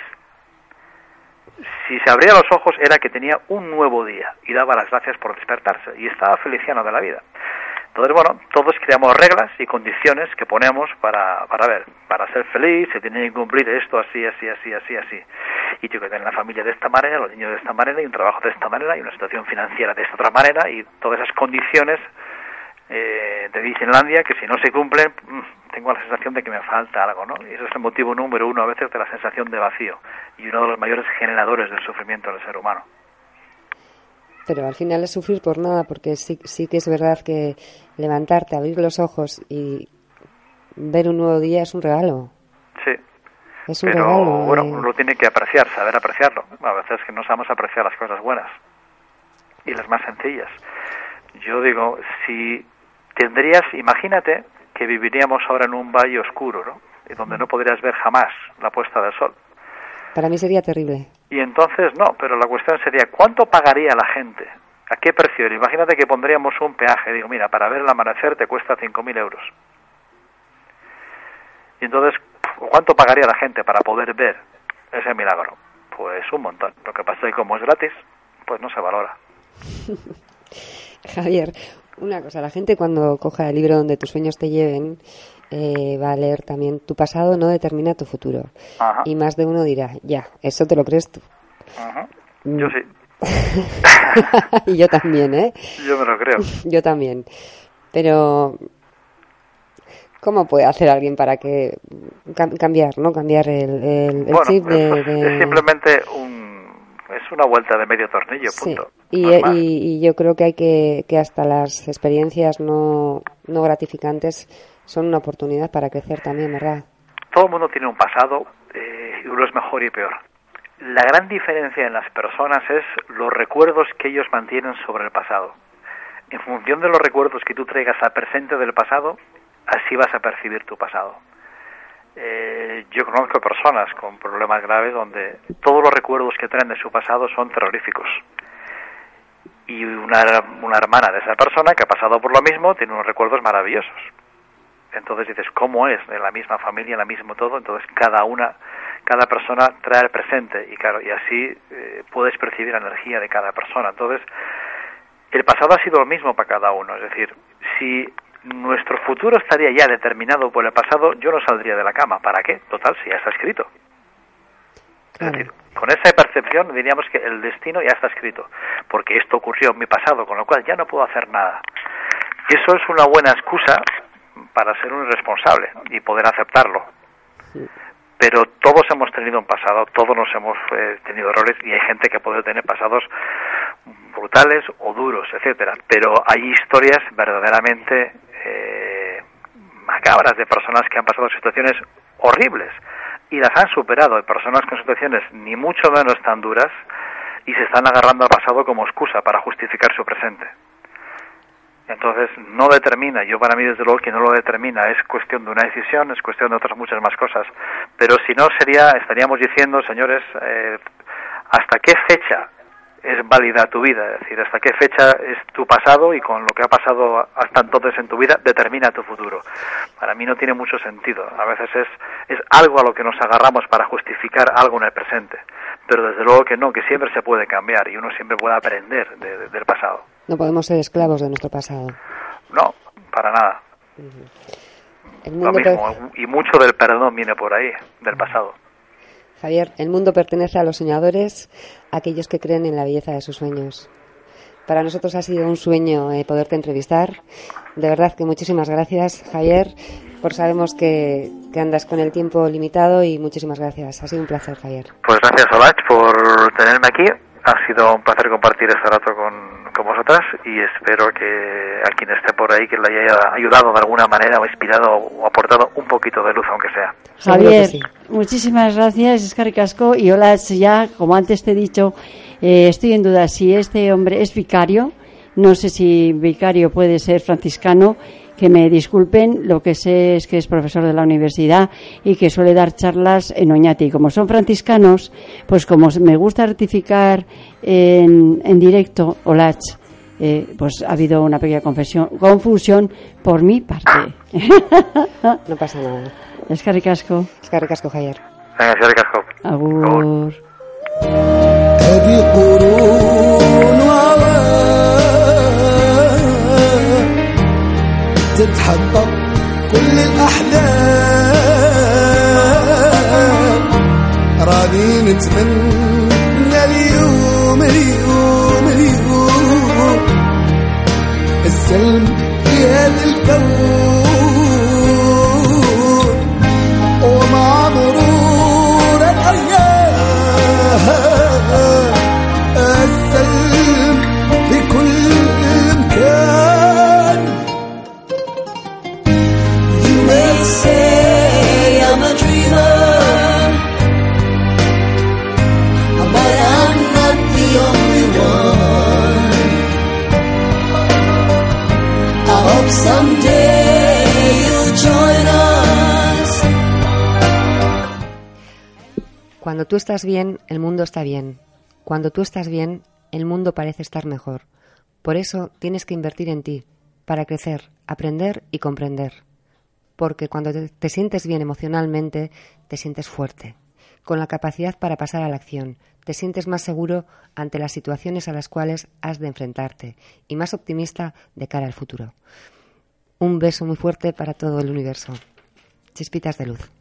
Si se abría los ojos era que tenía un nuevo día y daba las gracias por despertarse y estaba feliciano de la vida. Entonces, bueno, todos creamos reglas y condiciones que ponemos para, para ver, para ser feliz, se tiene que cumplir esto así, así, así, así, así. Y tengo que tener la familia de esta manera, los niños de esta manera, y un trabajo de esta manera, y una situación financiera de esta otra manera, y todas esas condiciones eh, de Disneylandia que si no se cumplen mm, tengo la sensación de que me falta algo, ¿no? Y ese es el motivo número uno a veces de la sensación de vacío y uno de los mayores generadores del sufrimiento del ser humano. Pero al final es sufrir por nada, porque sí, sí que es verdad que levantarte, abrir los ojos y ver un nuevo día es un regalo. Sí. Es un Pero regalo. bueno, eh, uno tiene que apreciar, saber apreciarlo. A veces que no sabemos apreciar las cosas buenas y las más sencillas. Yo digo, si tendrías, imagínate que viviríamos ahora en un valle oscuro, ¿no? Y donde no podrías ver jamás la puesta del sol. Para mí sería terrible. Y entonces no, pero la cuestión sería, ¿cuánto pagaría la gente? ¿A qué precio? Imagínate que pondríamos un peaje. Digo, mira, para ver el amanecer te cuesta 5.000 euros. Y entonces, ¿cuánto pagaría la gente para poder ver ese milagro? Pues un montón. Lo que pasa es que como es gratis, pues no se valora. Javier, una cosa, la gente cuando coja el libro donde tus sueños te lleven, eh, va a leer también tu pasado no determina tu futuro. Ajá. Y más de uno dirá, ya, eso te lo crees tú. Ajá. Mm. Yo sí, y yo también, ¿eh? yo me lo creo. Yo también. Pero, ¿cómo puede hacer alguien para que cam- cambiar, no? Cambiar el, el, el Bueno, chip de... de- es simplemente un... Es una vuelta de medio tornillo, Sí, punto. Y, yo creo que hay que, que hasta las experiencias no, no gratificantes son una oportunidad para crecer también, ¿verdad? todo el mundo tiene un pasado eh, y uno es mejor y peor. La gran diferencia en las personas es los recuerdos que ellos mantienen sobre el pasado. En función de los recuerdos que tú traigas al presente del pasado, así vas a percibir tu pasado. Eh, yo conozco personas con problemas graves donde todos los recuerdos que traen de su pasado son terroríficos. Y una, una hermana de esa persona que ha pasado por lo mismo tiene unos recuerdos maravillosos. Entonces dices, ¿cómo es? De la misma familia, en la mismo todo. Entonces cada una, cada persona trae el presente y claro, y así eh, puedes percibir la energía de cada persona. Entonces, el pasado ha sido lo mismo para cada uno. Es decir, si nuestro futuro estaría ya determinado por el pasado, yo no saldría de la cama. ¿Para qué? Total, si ya está escrito. Es Claro. decir, con esa percepción diríamos que el destino ya está escrito, porque esto ocurrió en mi pasado, con lo cual ya no puedo hacer nada. Eso es una buena excusa para ser un irresponsable y poder aceptarlo. Pero todos hemos tenido un pasado, todos nos hemos eh, tenido errores y hay gente que puede tener pasados brutales o duros, etcétera. Pero hay historias verdaderamente eh, macabras de personas que han pasado situaciones horribles y las han superado. Hay personas con situaciones ni mucho menos tan duras y se están agarrando al pasado como excusa para justificar su presente. Entonces no determina, yo para mí desde luego que no lo determina, es cuestión de una decisión, es cuestión de otras muchas más cosas. Pero si no sería, estaríamos diciendo, señores, eh, hasta qué fecha es válida tu vida, es decir, hasta qué fecha es tu pasado y con lo que ha pasado hasta entonces en tu vida determina tu futuro. Para mí no tiene mucho sentido. A veces es, es algo a lo que nos agarramos para justificar algo en el presente. Pero desde luego que no, que siempre se puede cambiar y uno siempre puede aprender de- de- del pasado. No podemos ser esclavos de nuestro pasado. No, para nada. El Lo mismo, y mucho del perdón viene por ahí, del pasado. Javier, el mundo pertenece a los soñadores, a aquellos que creen en la belleza de sus sueños. Para nosotros ha sido un sueño eh, poderte entrevistar. De verdad que muchísimas gracias, Javier, por sabemos que, andas con el tiempo limitado y muchísimas gracias. Ha sido un placer, Javier. Pues gracias, Olach, por tenerme aquí. Ha sido un placer compartir este rato con, con vosotras y espero que a quien esté por ahí que le haya ayudado de alguna manera o inspirado o aportado un poquito de luz, aunque sea. Javier, sí. muchísimas gracias, Escar Casco. Y hola, ya, como antes te he dicho, eh, estoy en duda si este hombre es vicario. No sé si vicario puede ser franciscano. Que me disculpen, lo que sé es que es profesor de la universidad y que suele dar charlas en Oñati. Y como son franciscanos, pues como me gusta rectificar en, en directo, Olach, eh, pues ha habido una pequeña confusión por mi parte. No pasa nada. Eskerrik asko. Eskerrik asko, Jaier. Eskerrik asko. Agur. تتحقق كل الأحلام نتمنى اليوم اليوم اليوم السلم في هذا الكون her. Tú estás bien, el mundo está bien. Cuando tú estás bien, el mundo parece estar mejor. Por eso tienes que invertir en ti, para crecer, aprender y comprender. Porque cuando te, te sientes bien emocionalmente, te sientes fuerte, con la capacidad para pasar a la acción, te sientes más seguro ante las situaciones a las cuales has de enfrentarte y más optimista de cara al futuro. Un beso muy fuerte para todo el universo. Chispitas de luz.